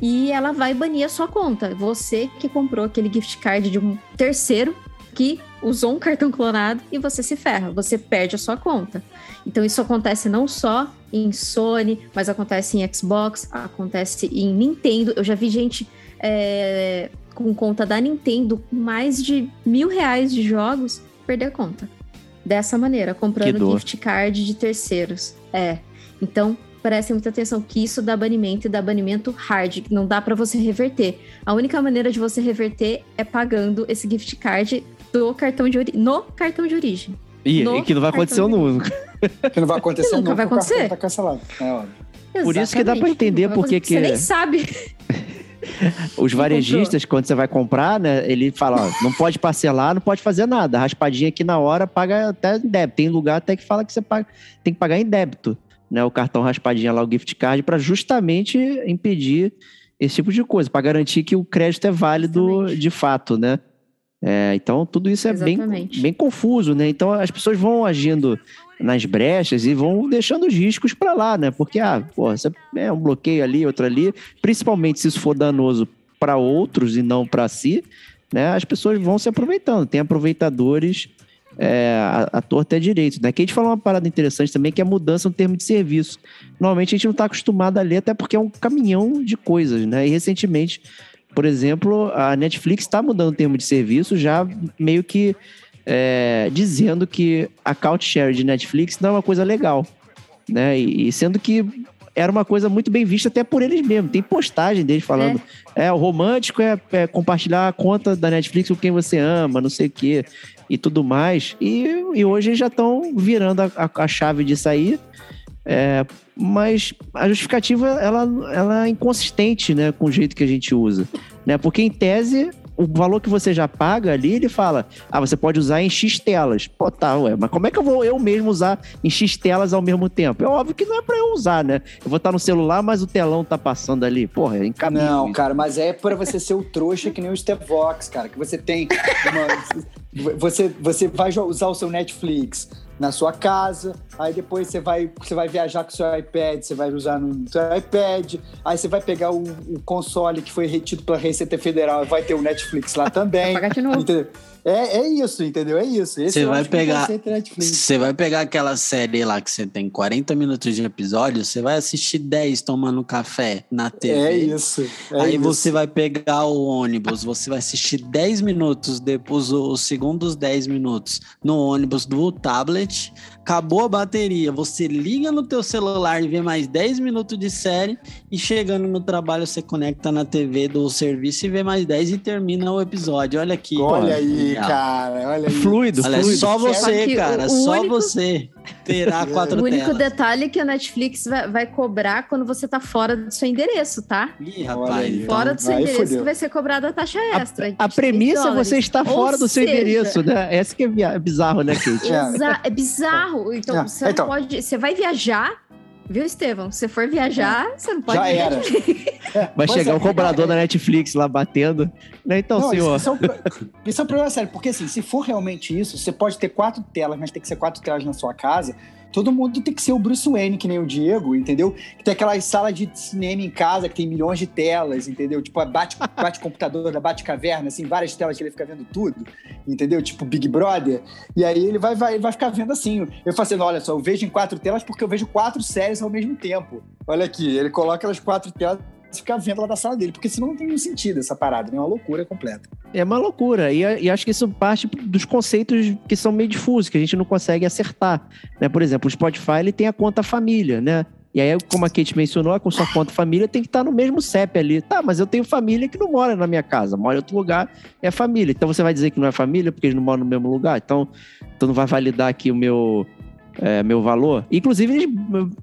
e ela vai banir a sua conta. Você que comprou aquele gift card de um terceiro que usou um cartão clonado e você se ferra, você perde a sua conta. Então isso acontece não só em Sony, mas acontece em Xbox, acontece em Nintendo. Eu já vi gente é, com conta da Nintendo com mais de mil reais de jogos perder a conta. Dessa maneira, comprando gift card de terceiros. É. Então, prestem muita atenção que isso dá banimento e dá banimento hard, não dá para você reverter. A única maneira de você reverter é pagando esse gift card do cartão de no cartão de origem. E, e que não vai acontecer nunca. Que não vai acontecer que nunca vai acontecer. Tá cancelado. É óbvio. Por isso que dá para entender porque que. Você nem sabe. Os varejistas, quando você vai comprar, né? Ele fala, ó, não pode parcelar, não pode fazer nada. Raspadinha aqui na hora, paga até em débito. Tem lugar até que fala que você paga, tem que pagar em débito né, o cartão raspadinha lá, o gift card, para justamente impedir esse tipo de coisa, para garantir que o crédito é válido Exatamente. de fato, né? É, então, tudo isso é bem, Exatamente. bem confuso, né? Então, as pessoas vão agindo nas brechas e vão deixando os riscos para lá, né? Porque, ah, você é um bloqueio ali, outro ali, principalmente se isso for danoso para outros e não para si, né? As pessoas vão se aproveitando. Tem aproveitadores é, a, a torta é direito, né? A gente falou uma parada interessante também, que é a mudança no termo de serviço. Normalmente a gente não está acostumado a ler, até porque é um caminhão de coisas, né? E recentemente, por exemplo, a Netflix está mudando o termo de serviço, já meio que é, dizendo que a couch share de Netflix não é uma coisa legal, né? E, e sendo que era uma coisa muito bem vista até por eles mesmos. Tem postagem deles falando, é, o romântico é, é compartilhar a conta da Netflix com quem você ama, não sei o quê e tudo mais. E, e hoje eles já estão virando a, a- a chave disso aí. É, mas a justificativa ela, ela é inconsistente né, com o jeito que a gente usa. Né? Porque, em tese, o valor que você já paga ali, ele fala: ah, você pode usar em X telas. Pô, tá, ué, mas como é que eu vou eu mesmo usar em X telas ao mesmo tempo? É óbvio que não é pra eu usar, né? Eu vou estar no celular, mas o telão tá passando ali. Porra, é encaminho. Não, cara, mas é para você ser o trouxa que nem o Steve Vox, cara. Que você tem uma- você, você vai usar o seu Netflix na sua casa, aí depois você vai, você vai viajar com o seu iPad, você vai usar no seu iPad, aí você vai pegar o, o console que foi retido pela Receita Federal e vai ter o Netflix lá também. Pagar de novo. Entendeu? É, é isso, entendeu? É isso. Você vai pegar-. Você vai pegar aquela série lá que você tem 40 minutos de episódio, você vai assistir 10 tomando café na TV. É isso. é Aí isso. você vai pegar o ônibus, você vai assistir 10 minutos, depois o- os segundos 10 minutos no ônibus do tablet, acabou a bateria, você liga no teu celular e vê mais 10 minutos de série e chegando no trabalho você conecta na TV do serviço e vê mais 10 e termina o episódio. Olha aqui. Olha aí, Cara. Olha aí. Fluido, Olha, fluido. só Só você, que cara, só único- você terá quatro O único telas. detalhe é que a Netflix vai, vai cobrar quando você tá fora do seu endereço, tá? Ih, rapaz, aí. então- Fora do seu aí endereço fodeu. que vai ser cobrada a taxa extra. A de premissa é 3 você estar Ou fora do seu seja, endereço, né? Essa que é é bizarro, né, Kate? É. É bizarro. Então, É, você então. pode. Você vai viajar, viu, Estevão? Se você for viajar, você não pode. Já era. É, Vai chegar é, o cobrador é, da Netflix lá batendo. Né? Então, Não, senhor. Isso, isso é um, isso é um problema sério, porque assim, se for realmente isso, você pode ter quatro telas, mas tem que ser quatro telas na sua casa. Todo mundo tem que ser o Bruce Wayne, que nem o Diego, entendeu? Que tem aquelas salas de cinema em casa que tem milhões de telas, entendeu? Tipo, bate, bate computador, da bate caverna, assim, várias telas que ele fica vendo tudo, entendeu? Tipo Big Brother. E aí ele vai, vai, vai ficar vendo assim. Eu falo assim, olha só, eu vejo em quatro telas porque eu vejo quatro séries ao mesmo tempo. Olha aqui, ele coloca as quatro telas e fica vendo lá da sala dele, porque senão não tem nenhum sentido essa parada, né? É uma loucura completa. É uma loucura. E, e acho que isso parte dos conceitos que são meio difusos, que a gente não consegue acertar. Né? Por exemplo, o Spotify ele tem a conta família, né? E aí, como a Kate mencionou, com sua conta família tem que estar no mesmo CEP ali. Tá, mas eu tenho família que não mora na minha casa, mora em outro lugar, é família. Então você vai dizer que não é família porque eles não moram no mesmo lugar? Então, então não vai validar aqui o meu, é, meu valor. Inclusive, eles,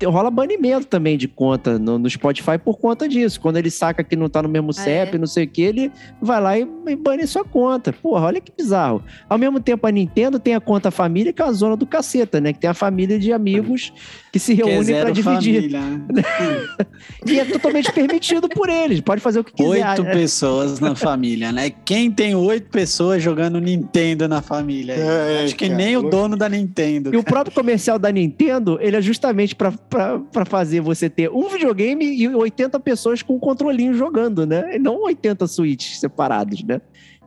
rola banimento também de conta no, no Spotify por conta disso. Quando ele saca que não tá no mesmo Ah, CEP, é? não sei o que, ele vai lá e, e bane sua conta. Porra, olha que bizarro. Ao mesmo tempo, a Nintendo tem a conta família, que é a zona do caceta, né? Que tem a família de amigos que se é reúnem pra zero dividir. né? E é totalmente permitido por eles. Pode fazer o que quiser. Oito né? pessoas na família, né? Quem tem oito pessoas jogando Nintendo na família? É, Acho que cara, nem o dono da Nintendo. E o próprio comercial da Nintendo, ele é justamente pra fazer você ter um videogame e 80 pessoas com um controlinho jogando, né? E não 80 switches separados, né?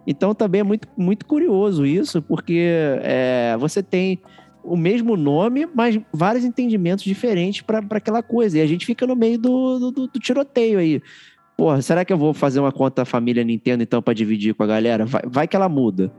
Então também é muito, muito curioso isso, porque é, você tem o mesmo nome, mas vários entendimentos diferentes para aquela coisa. E a gente fica no meio do, do, do tiroteio aí. Porra, será que eu vou fazer uma conta família Nintendo então para dividir com a galera? Vai, vai que ela muda.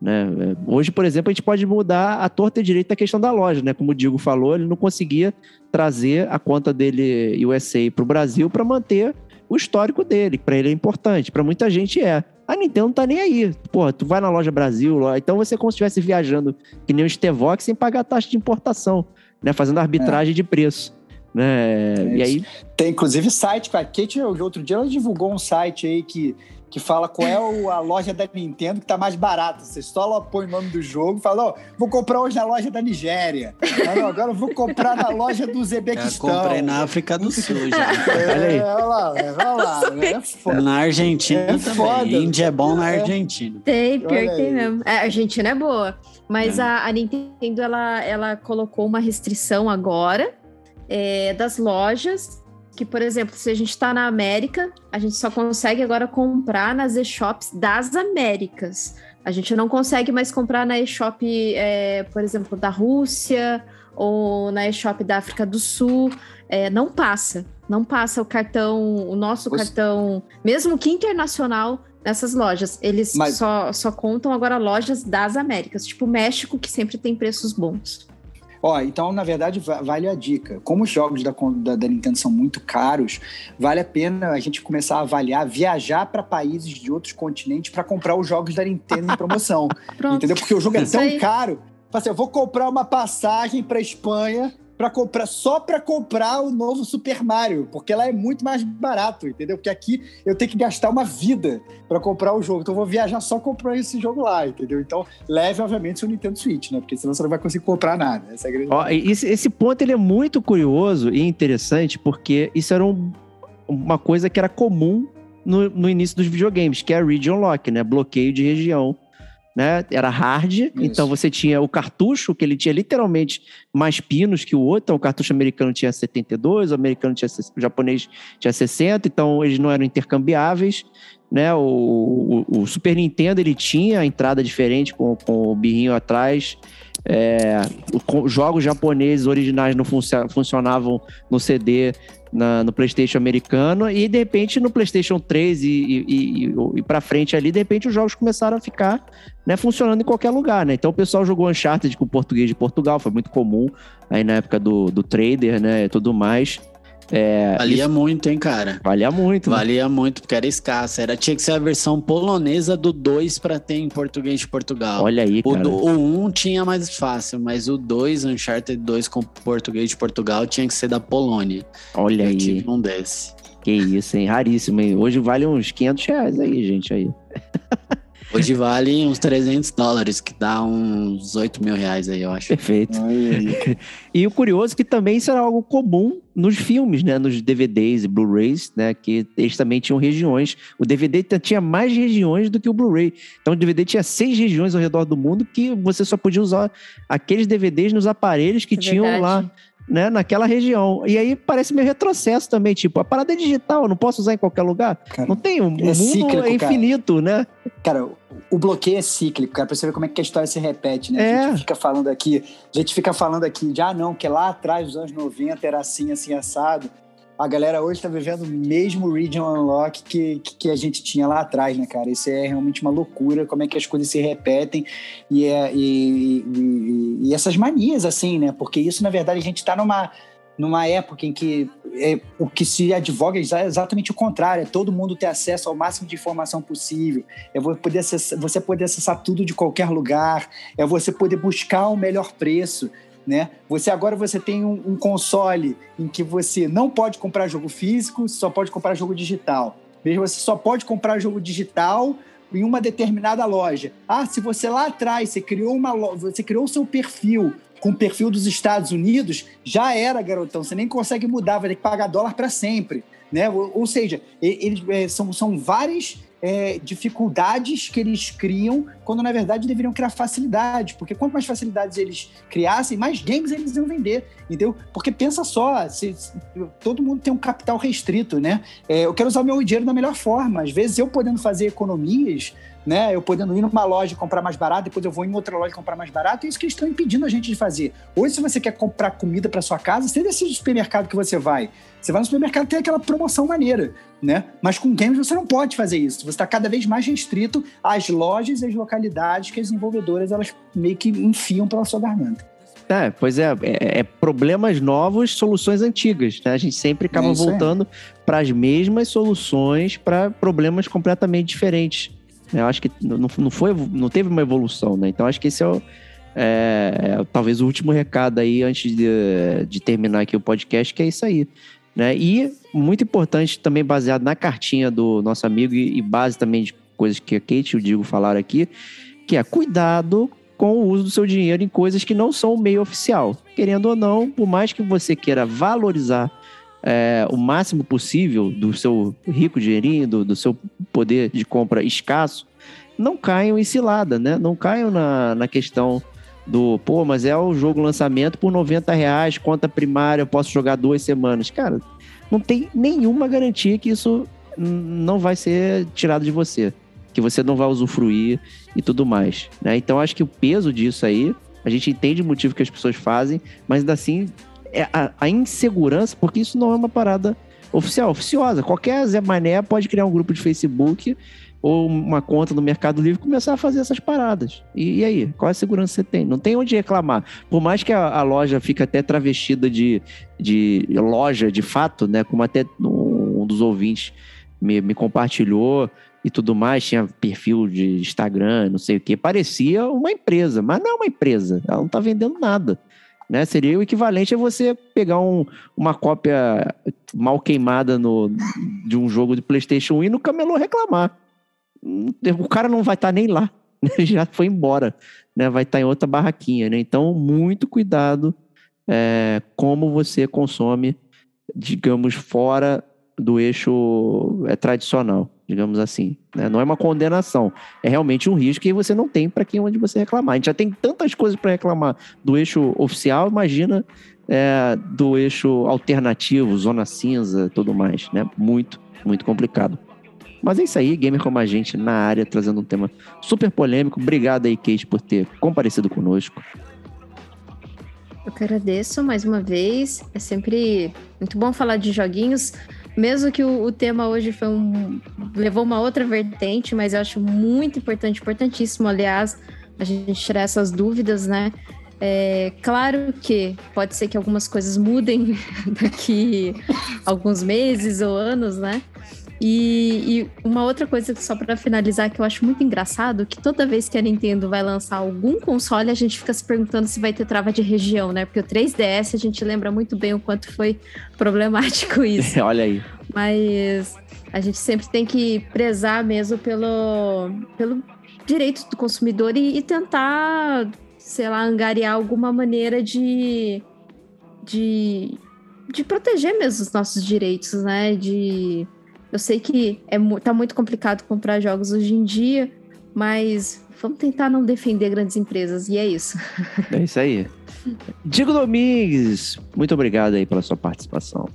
Né? Hoje, por exemplo, a gente pode mudar a torta e direito da questão da loja, né? Como o Diego falou, ele não conseguia trazer a conta dele USA para o Brasil para manter o histórico dele, para ele é importante. Para muita gente é. A Nintendo não tá nem aí. Porra, tu vai na loja Brasil, lá, então você é como se estivesse viajando que nem o Stevox sem pagar taxa de importação, né? Fazendo arbitragem de preço. Né? É e aí, Tem inclusive site. A Kate, outro dia, ela divulgou um site aí que, que fala qual é a loja da Nintendo que tá mais barata. Você só põe o nome do jogo e fala, ó, vou comprar hoje na loja da Nigéria. Ah, não, agora eu vou comprar na loja do Uzbequistão. comprei na África do Sul já. Olha aí. É, olha lá, olha lá. É foda. Na Argentina É também. foda. Índia é bom na É. Argentina. Tem, pior Olha que tem mesmo. É, a Argentina é boa. Mas É. a, a Nintendo, ela, ela colocou uma restrição agora é, das lojas. Que, por exemplo, se a gente tá na América, a gente só consegue agora comprar nas e-shops das Américas. A gente não consegue mais comprar na e-shop, é, por exemplo, da Rússia ou na e-shop da África do Sul. É, não passa. Não passa o cartão, o nosso cartão, mesmo que internacional, nessas lojas. Eles Mas- só, só contam agora lojas das Américas, tipo México, que sempre tem preços bons. Ó, então, na verdade, va- vale a dica. Como os jogos da, da, da Nintendo são muito caros, vale a pena a gente começar a avaliar, viajar para países de outros continentes para comprar os jogos da Nintendo em promoção. Entendeu? Porque o jogo é tão caro. Assim, eu vou comprar uma passagem para Espanha para comprar só para comprar o novo Super Mario, porque lá é muito mais barato, entendeu? Porque aqui eu tenho que gastar uma vida para comprar o jogo. Então eu vou viajar só comprando esse jogo lá, entendeu? Então leve obviamente seu Nintendo Switch, né? Porque senão você não vai conseguir comprar nada. Essa é grande Ó, esse, esse ponto ele é muito curioso e interessante porque isso era um- uma coisa que era comum no, no início dos videogames, que é a region lock, né? Bloqueio de região. Né? Era hard, então você tinha o cartucho, que ele tinha literalmente mais pinos que o outro. Então, o cartucho americano tinha 72, o americano tinha, o japonês tinha 60, então eles não eram intercambiáveis. Né? O, o- o Super Nintendo ele tinha a entrada diferente com, com o birrinho atrás. É, jogos japoneses originais não funcio- funcionavam no CD na- no PlayStation americano e de repente no PlayStation 3 e, e, e, e para frente ali, de repente os jogos começaram a ficar né, funcionando em qualquer lugar, né? Então o pessoal jogou Uncharted com português de Portugal, foi muito comum aí na época do, do trader, né, e tudo mais. É, Valia isso muito, hein, cara? valia muito. né? Valia muito, porque era escassa. Era, tinha que ser a versão polonesa do 2 para ter em português de Portugal. Olha aí, O, cara. o 1 tinha mais fácil, mas o 2, Uncharted 2 com português de Portugal, tinha que ser da Polônia. Olha Eu aí. tive um desse. Que isso, hein? Raríssimo, hein? Hoje vale uns 500 reais aí, gente, aí. Hoje vale uns 300 dólares, que dá uns 8 mil reais aí, eu acho. Perfeito. E o curioso é que também isso era algo comum nos filmes, né? Nos DVDs e Blu-rays, né? Que eles também tinham regiões. O DVD tinha mais regiões do que o Blu-ray. Então o DVD tinha seis regiões ao redor do mundo que você só podia usar aqueles DVDs nos aparelhos que É tinham verdade. lá. Né, naquela região. E aí parece meio retrocesso também, tipo, a parada é digital, eu não posso usar em qualquer lugar. Cara, não tem, o mundo cíclico, é cara. infinito, né? Cara, o bloqueio é cíclico, cara, pra você ver como é que a história se repete, né? É. A gente fica falando aqui, a gente fica falando aqui de, ah, não, que lá atrás, dos anos 90, era assim, assim, assado. A galera hoje tá vivendo o mesmo Region Unlock que, que, a gente tinha lá atrás, né, cara? Isso é realmente uma loucura, como é que as coisas se repetem e, é, e, e- e essas manias, assim, né? Porque isso, na verdade, a gente tá numa, numa época em que é, o que se advoga é exa- exatamente o contrário, é todo mundo ter acesso ao máximo de informação possível, é poder acessar- você poder acessar tudo de qualquer lugar, é você poder buscar o melhor preço, né? Você agora você tem um, um console em que você não pode comprar jogo físico, só pode comprar jogo digital. Veja, você só pode comprar jogo digital em uma determinada loja. Ah, se você lá atrás você criou uma lo- você criou o seu perfil com o perfil dos Estados Unidos, já era, garotão. Você nem consegue mudar, vai ter que pagar dólar para sempre. Né? Ou, ou seja, eles é, são, são várias é, dificuldades que eles criam, quando na verdade deveriam criar facilidades, porque quanto mais facilidades eles criassem, mais games eles iam vender, entendeu? Porque pensa só, se, se- todo mundo tem um capital restrito, né? É, eu quero usar o meu dinheiro da melhor forma. Às vezes eu podendo fazer economias, né? Eu podendo ir numa loja e comprar mais barato, depois eu vou em outra loja e comprar mais barato, é isso que eles estão impedindo a gente de fazer. Hoje, se você quer comprar comida para sua casa, você decide o supermercado que você vai. Você vai no supermercado tem aquela promoção maneira, né? Mas com games você não pode fazer isso. Você está cada vez mais restrito às lojas e às localidades que as desenvolvedoras elas meio que enfiam pela sua garganta. É, pois é, é, é problemas novos, soluções antigas, né? A gente sempre acaba É voltando para as mesmas soluções para problemas completamente diferentes. Eu acho que não, não foi, não teve uma evolução, né? Então acho que esse é, o, é, é talvez o último recado aí antes de, de terminar aqui o podcast, que é isso aí. Né? E muito importante também baseado na cartinha do nosso amigo e, e base também de coisas que a Kate e o Digo falaram aqui, que é cuidado com o uso do seu dinheiro em coisas que não são o meio oficial. Querendo ou não, por mais que você queira valorizar é, o máximo possível do seu rico dinheirinho, do, do seu poder de compra escasso, não caiam em cilada, né? Não caiam na, na questão do, pô, mas é o jogo lançamento por 90 reais, conta primária, eu posso jogar duas semanas. Cara, não tem nenhuma garantia que isso não vai ser tirado de você, que você não vai usufruir e tudo mais. Né? Então acho que o peso disso aí, a gente entende o motivo que as pessoas fazem, mas ainda assim a, a insegurança, porque isso não é uma parada oficial, oficiosa. Qualquer Zé Mané pode criar um grupo de Facebook ou uma conta no Mercado Livre começar a fazer essas paradas. E, e, aí, qual é a segurança que você tem? Não tem onde reclamar. Por mais que a, a loja fique até travestida de, de loja de fato, né? Como até um dos ouvintes me, me compartilhou e tudo mais, tinha perfil de Instagram, não sei o que, parecia uma empresa, mas não é uma empresa, ela não está vendendo nada. Né? Seria o equivalente a você pegar um, uma cópia mal queimada no, de um jogo de PlayStation 1 e no camelô reclamar o cara não vai estar tá nem lá, né? já foi embora, né? vai estar tá em outra barraquinha. Né? Então, muito cuidado é, como você consome, digamos, fora do eixo é, tradicional, digamos assim. Né? Não é uma condenação, é realmente um risco que você não tem para quem onde você reclamar. A gente já tem tantas coisas para reclamar do eixo oficial, imagina é, do eixo alternativo, zona cinza, tudo mais, né? Muito, muito complicado. Mas é isso aí, gamer como a gente na área, trazendo um tema super polêmico. Obrigado aí, Kate, por ter comparecido conosco. Eu que agradeço mais uma vez. É sempre muito bom falar de joguinhos. Mesmo que o, o, tema hoje foi um, levou uma outra vertente, mas eu acho muito importante, importantíssimo, aliás, a gente tirar essas dúvidas, né? É, claro que pode ser que algumas coisas mudem daqui alguns meses ou anos, né? E, e, uma outra coisa, só para finalizar, que eu acho muito engraçado, que toda vez que a Nintendo vai lançar algum console, a gente fica se perguntando se vai ter trava de região, né? Porque o 3DS a gente lembra muito bem o quanto foi problemático isso. Olha aí. Mas a gente sempre tem que prezar mesmo pelo, pelo direito do consumidor e, e tentar, sei lá, angariar alguma maneira de, de, de proteger mesmo os nossos direitos, né? De eu sei que é, tá muito complicado comprar jogos hoje em dia, mas vamos tentar não defender grandes empresas, e é isso. É isso aí. Diego Domingues, muito obrigado aí pela sua participação.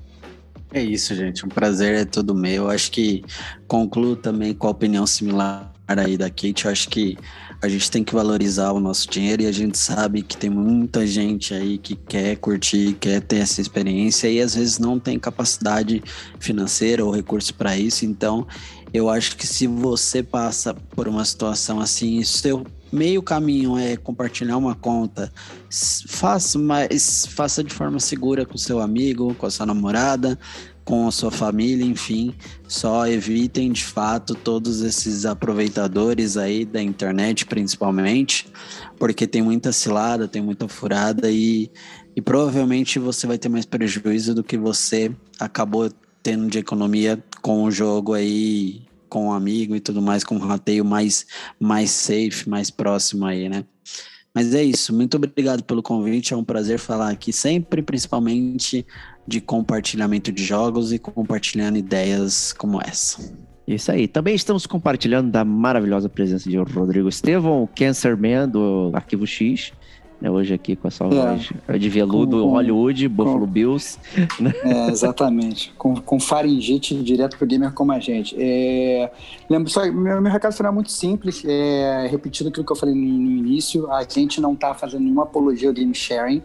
É isso, gente. Um prazer é todo meu. Acho que concluo também com a opinião similar aí da Kate. Eu acho que a gente tem que valorizar o nosso dinheiro e a gente sabe que tem muita gente aí que quer curtir, quer ter essa experiência e às vezes não tem capacidade financeira ou recurso para isso. Então, eu acho que se você passa por uma situação assim, seu meio caminho é compartilhar uma conta, faça, mas faça de forma segura com seu amigo, com a sua namorada, com a sua família, enfim, só evitem de fato todos esses aproveitadores aí da internet, principalmente, porque tem muita cilada, tem muita furada e, e provavelmente você vai ter mais prejuízo do que você acabou tendo de economia com o jogo aí, com um amigo e tudo mais, com um rateio mais, mais safe, mais próximo aí, né? Mas é isso, muito obrigado pelo convite, é um prazer falar aqui sempre, principalmente de compartilhamento de jogos e compartilhando ideias como essa. Isso aí. Também estamos compartilhando da maravilhosa presença de Rodrigo Estevão, o Cancerman do Arquivo X. Né, hoje aqui com essa voz é, de veludo com, Hollywood, Buffalo com, Bills. Né? É, exatamente. com, com faringite direto pro gamer como a gente. É, lembro só, meu, meu recado será muito simples, é, repetindo aquilo que eu falei no, no início, a gente não está fazendo nenhuma apologia ao game sharing,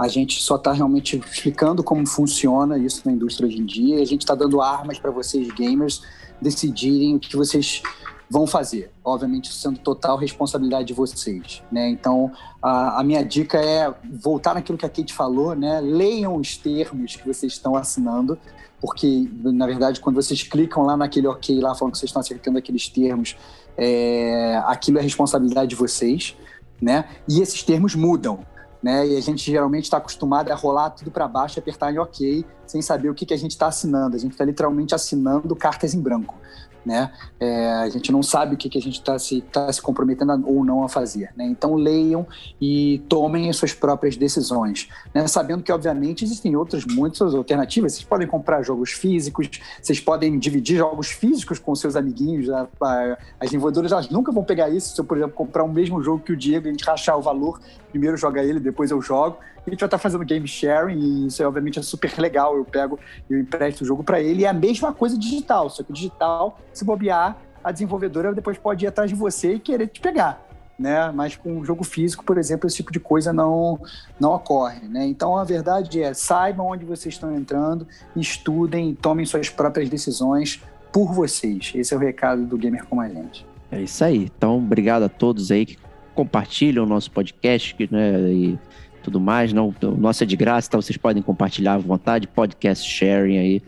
a gente só está realmente explicando como funciona isso na indústria hoje em dia. A gente está dando armas para vocês, gamers, decidirem o que vocês vão fazer. Obviamente, sendo total responsabilidade de vocês. Né? Então, a, a, minha dica é voltar naquilo que a Kate falou, né? leiam os termos que vocês estão assinando, porque, na verdade, quando vocês clicam lá naquele ok, lá falando que vocês estão acertando aqueles termos, é, aquilo é responsabilidade de vocês. Né? E esses termos mudam. Né? E a gente geralmente está acostumado a rolar tudo para baixo, apertar em OK, sem saber o que, que a gente está assinando. A gente está literalmente assinando cartas em branco né? É, a gente não sabe o que, que a gente está se, tá se comprometendo a, ou não a fazer, né? Então leiam e tomem as suas próprias decisões, né? Sabendo que, obviamente, existem outras muitas alternativas. Vocês podem comprar jogos físicos, vocês podem dividir jogos físicos com seus amiguinhos. A, a, as desenvolvedoras elas nunca vão pegar isso. Se eu, por exemplo, comprar o mesmo jogo que o Diego, a gente rachar o valor, primeiro joga ele, depois eu jogo a gente vai estar fazendo game sharing e isso é, obviamente é super legal. Eu pego e empresto o jogo para ele. E é a mesma coisa digital, só que digital, se bobear, a desenvolvedora depois pode ir atrás de você e querer te pegar. Né? Mas com o jogo físico, por exemplo, esse tipo de coisa não, não ocorre. Né? Então a verdade é: saibam onde vocês estão entrando, estudem, tomem suas próprias decisões por vocês. Esse é o recado do Gamer Como a Gente. É isso aí. Então, obrigado a todos aí que compartilham o nosso podcast né, e tudo mais. Não, o nosso é de graça, então vocês podem compartilhar à vontade, podcast sharing aí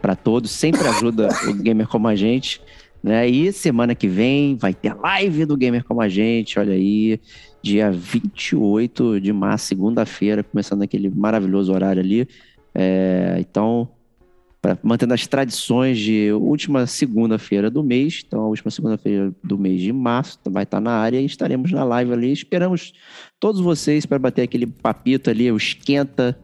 para todos. Sempre ajuda o gamer como a gente. Né? E semana que vem vai ter live do Gamer Como a Gente, olha aí, dia 28 de março, segunda-feira, começando aquele maravilhoso horário ali. É, então, pra, mantendo as tradições de última segunda-feira do mês, então a última segunda-feira do mês de março vai estar na área e estaremos na live ali. Esperamos todos vocês para bater aquele papito ali, o esquenta,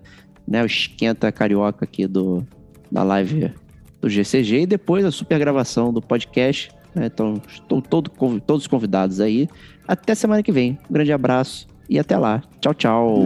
né, o esquenta carioca aqui do, da live do GCG e depois a super gravação do podcast. Né? Então, estou todo, todos convidados aí. Até semana que vem. Um grande abraço e até lá. Tchau, tchau.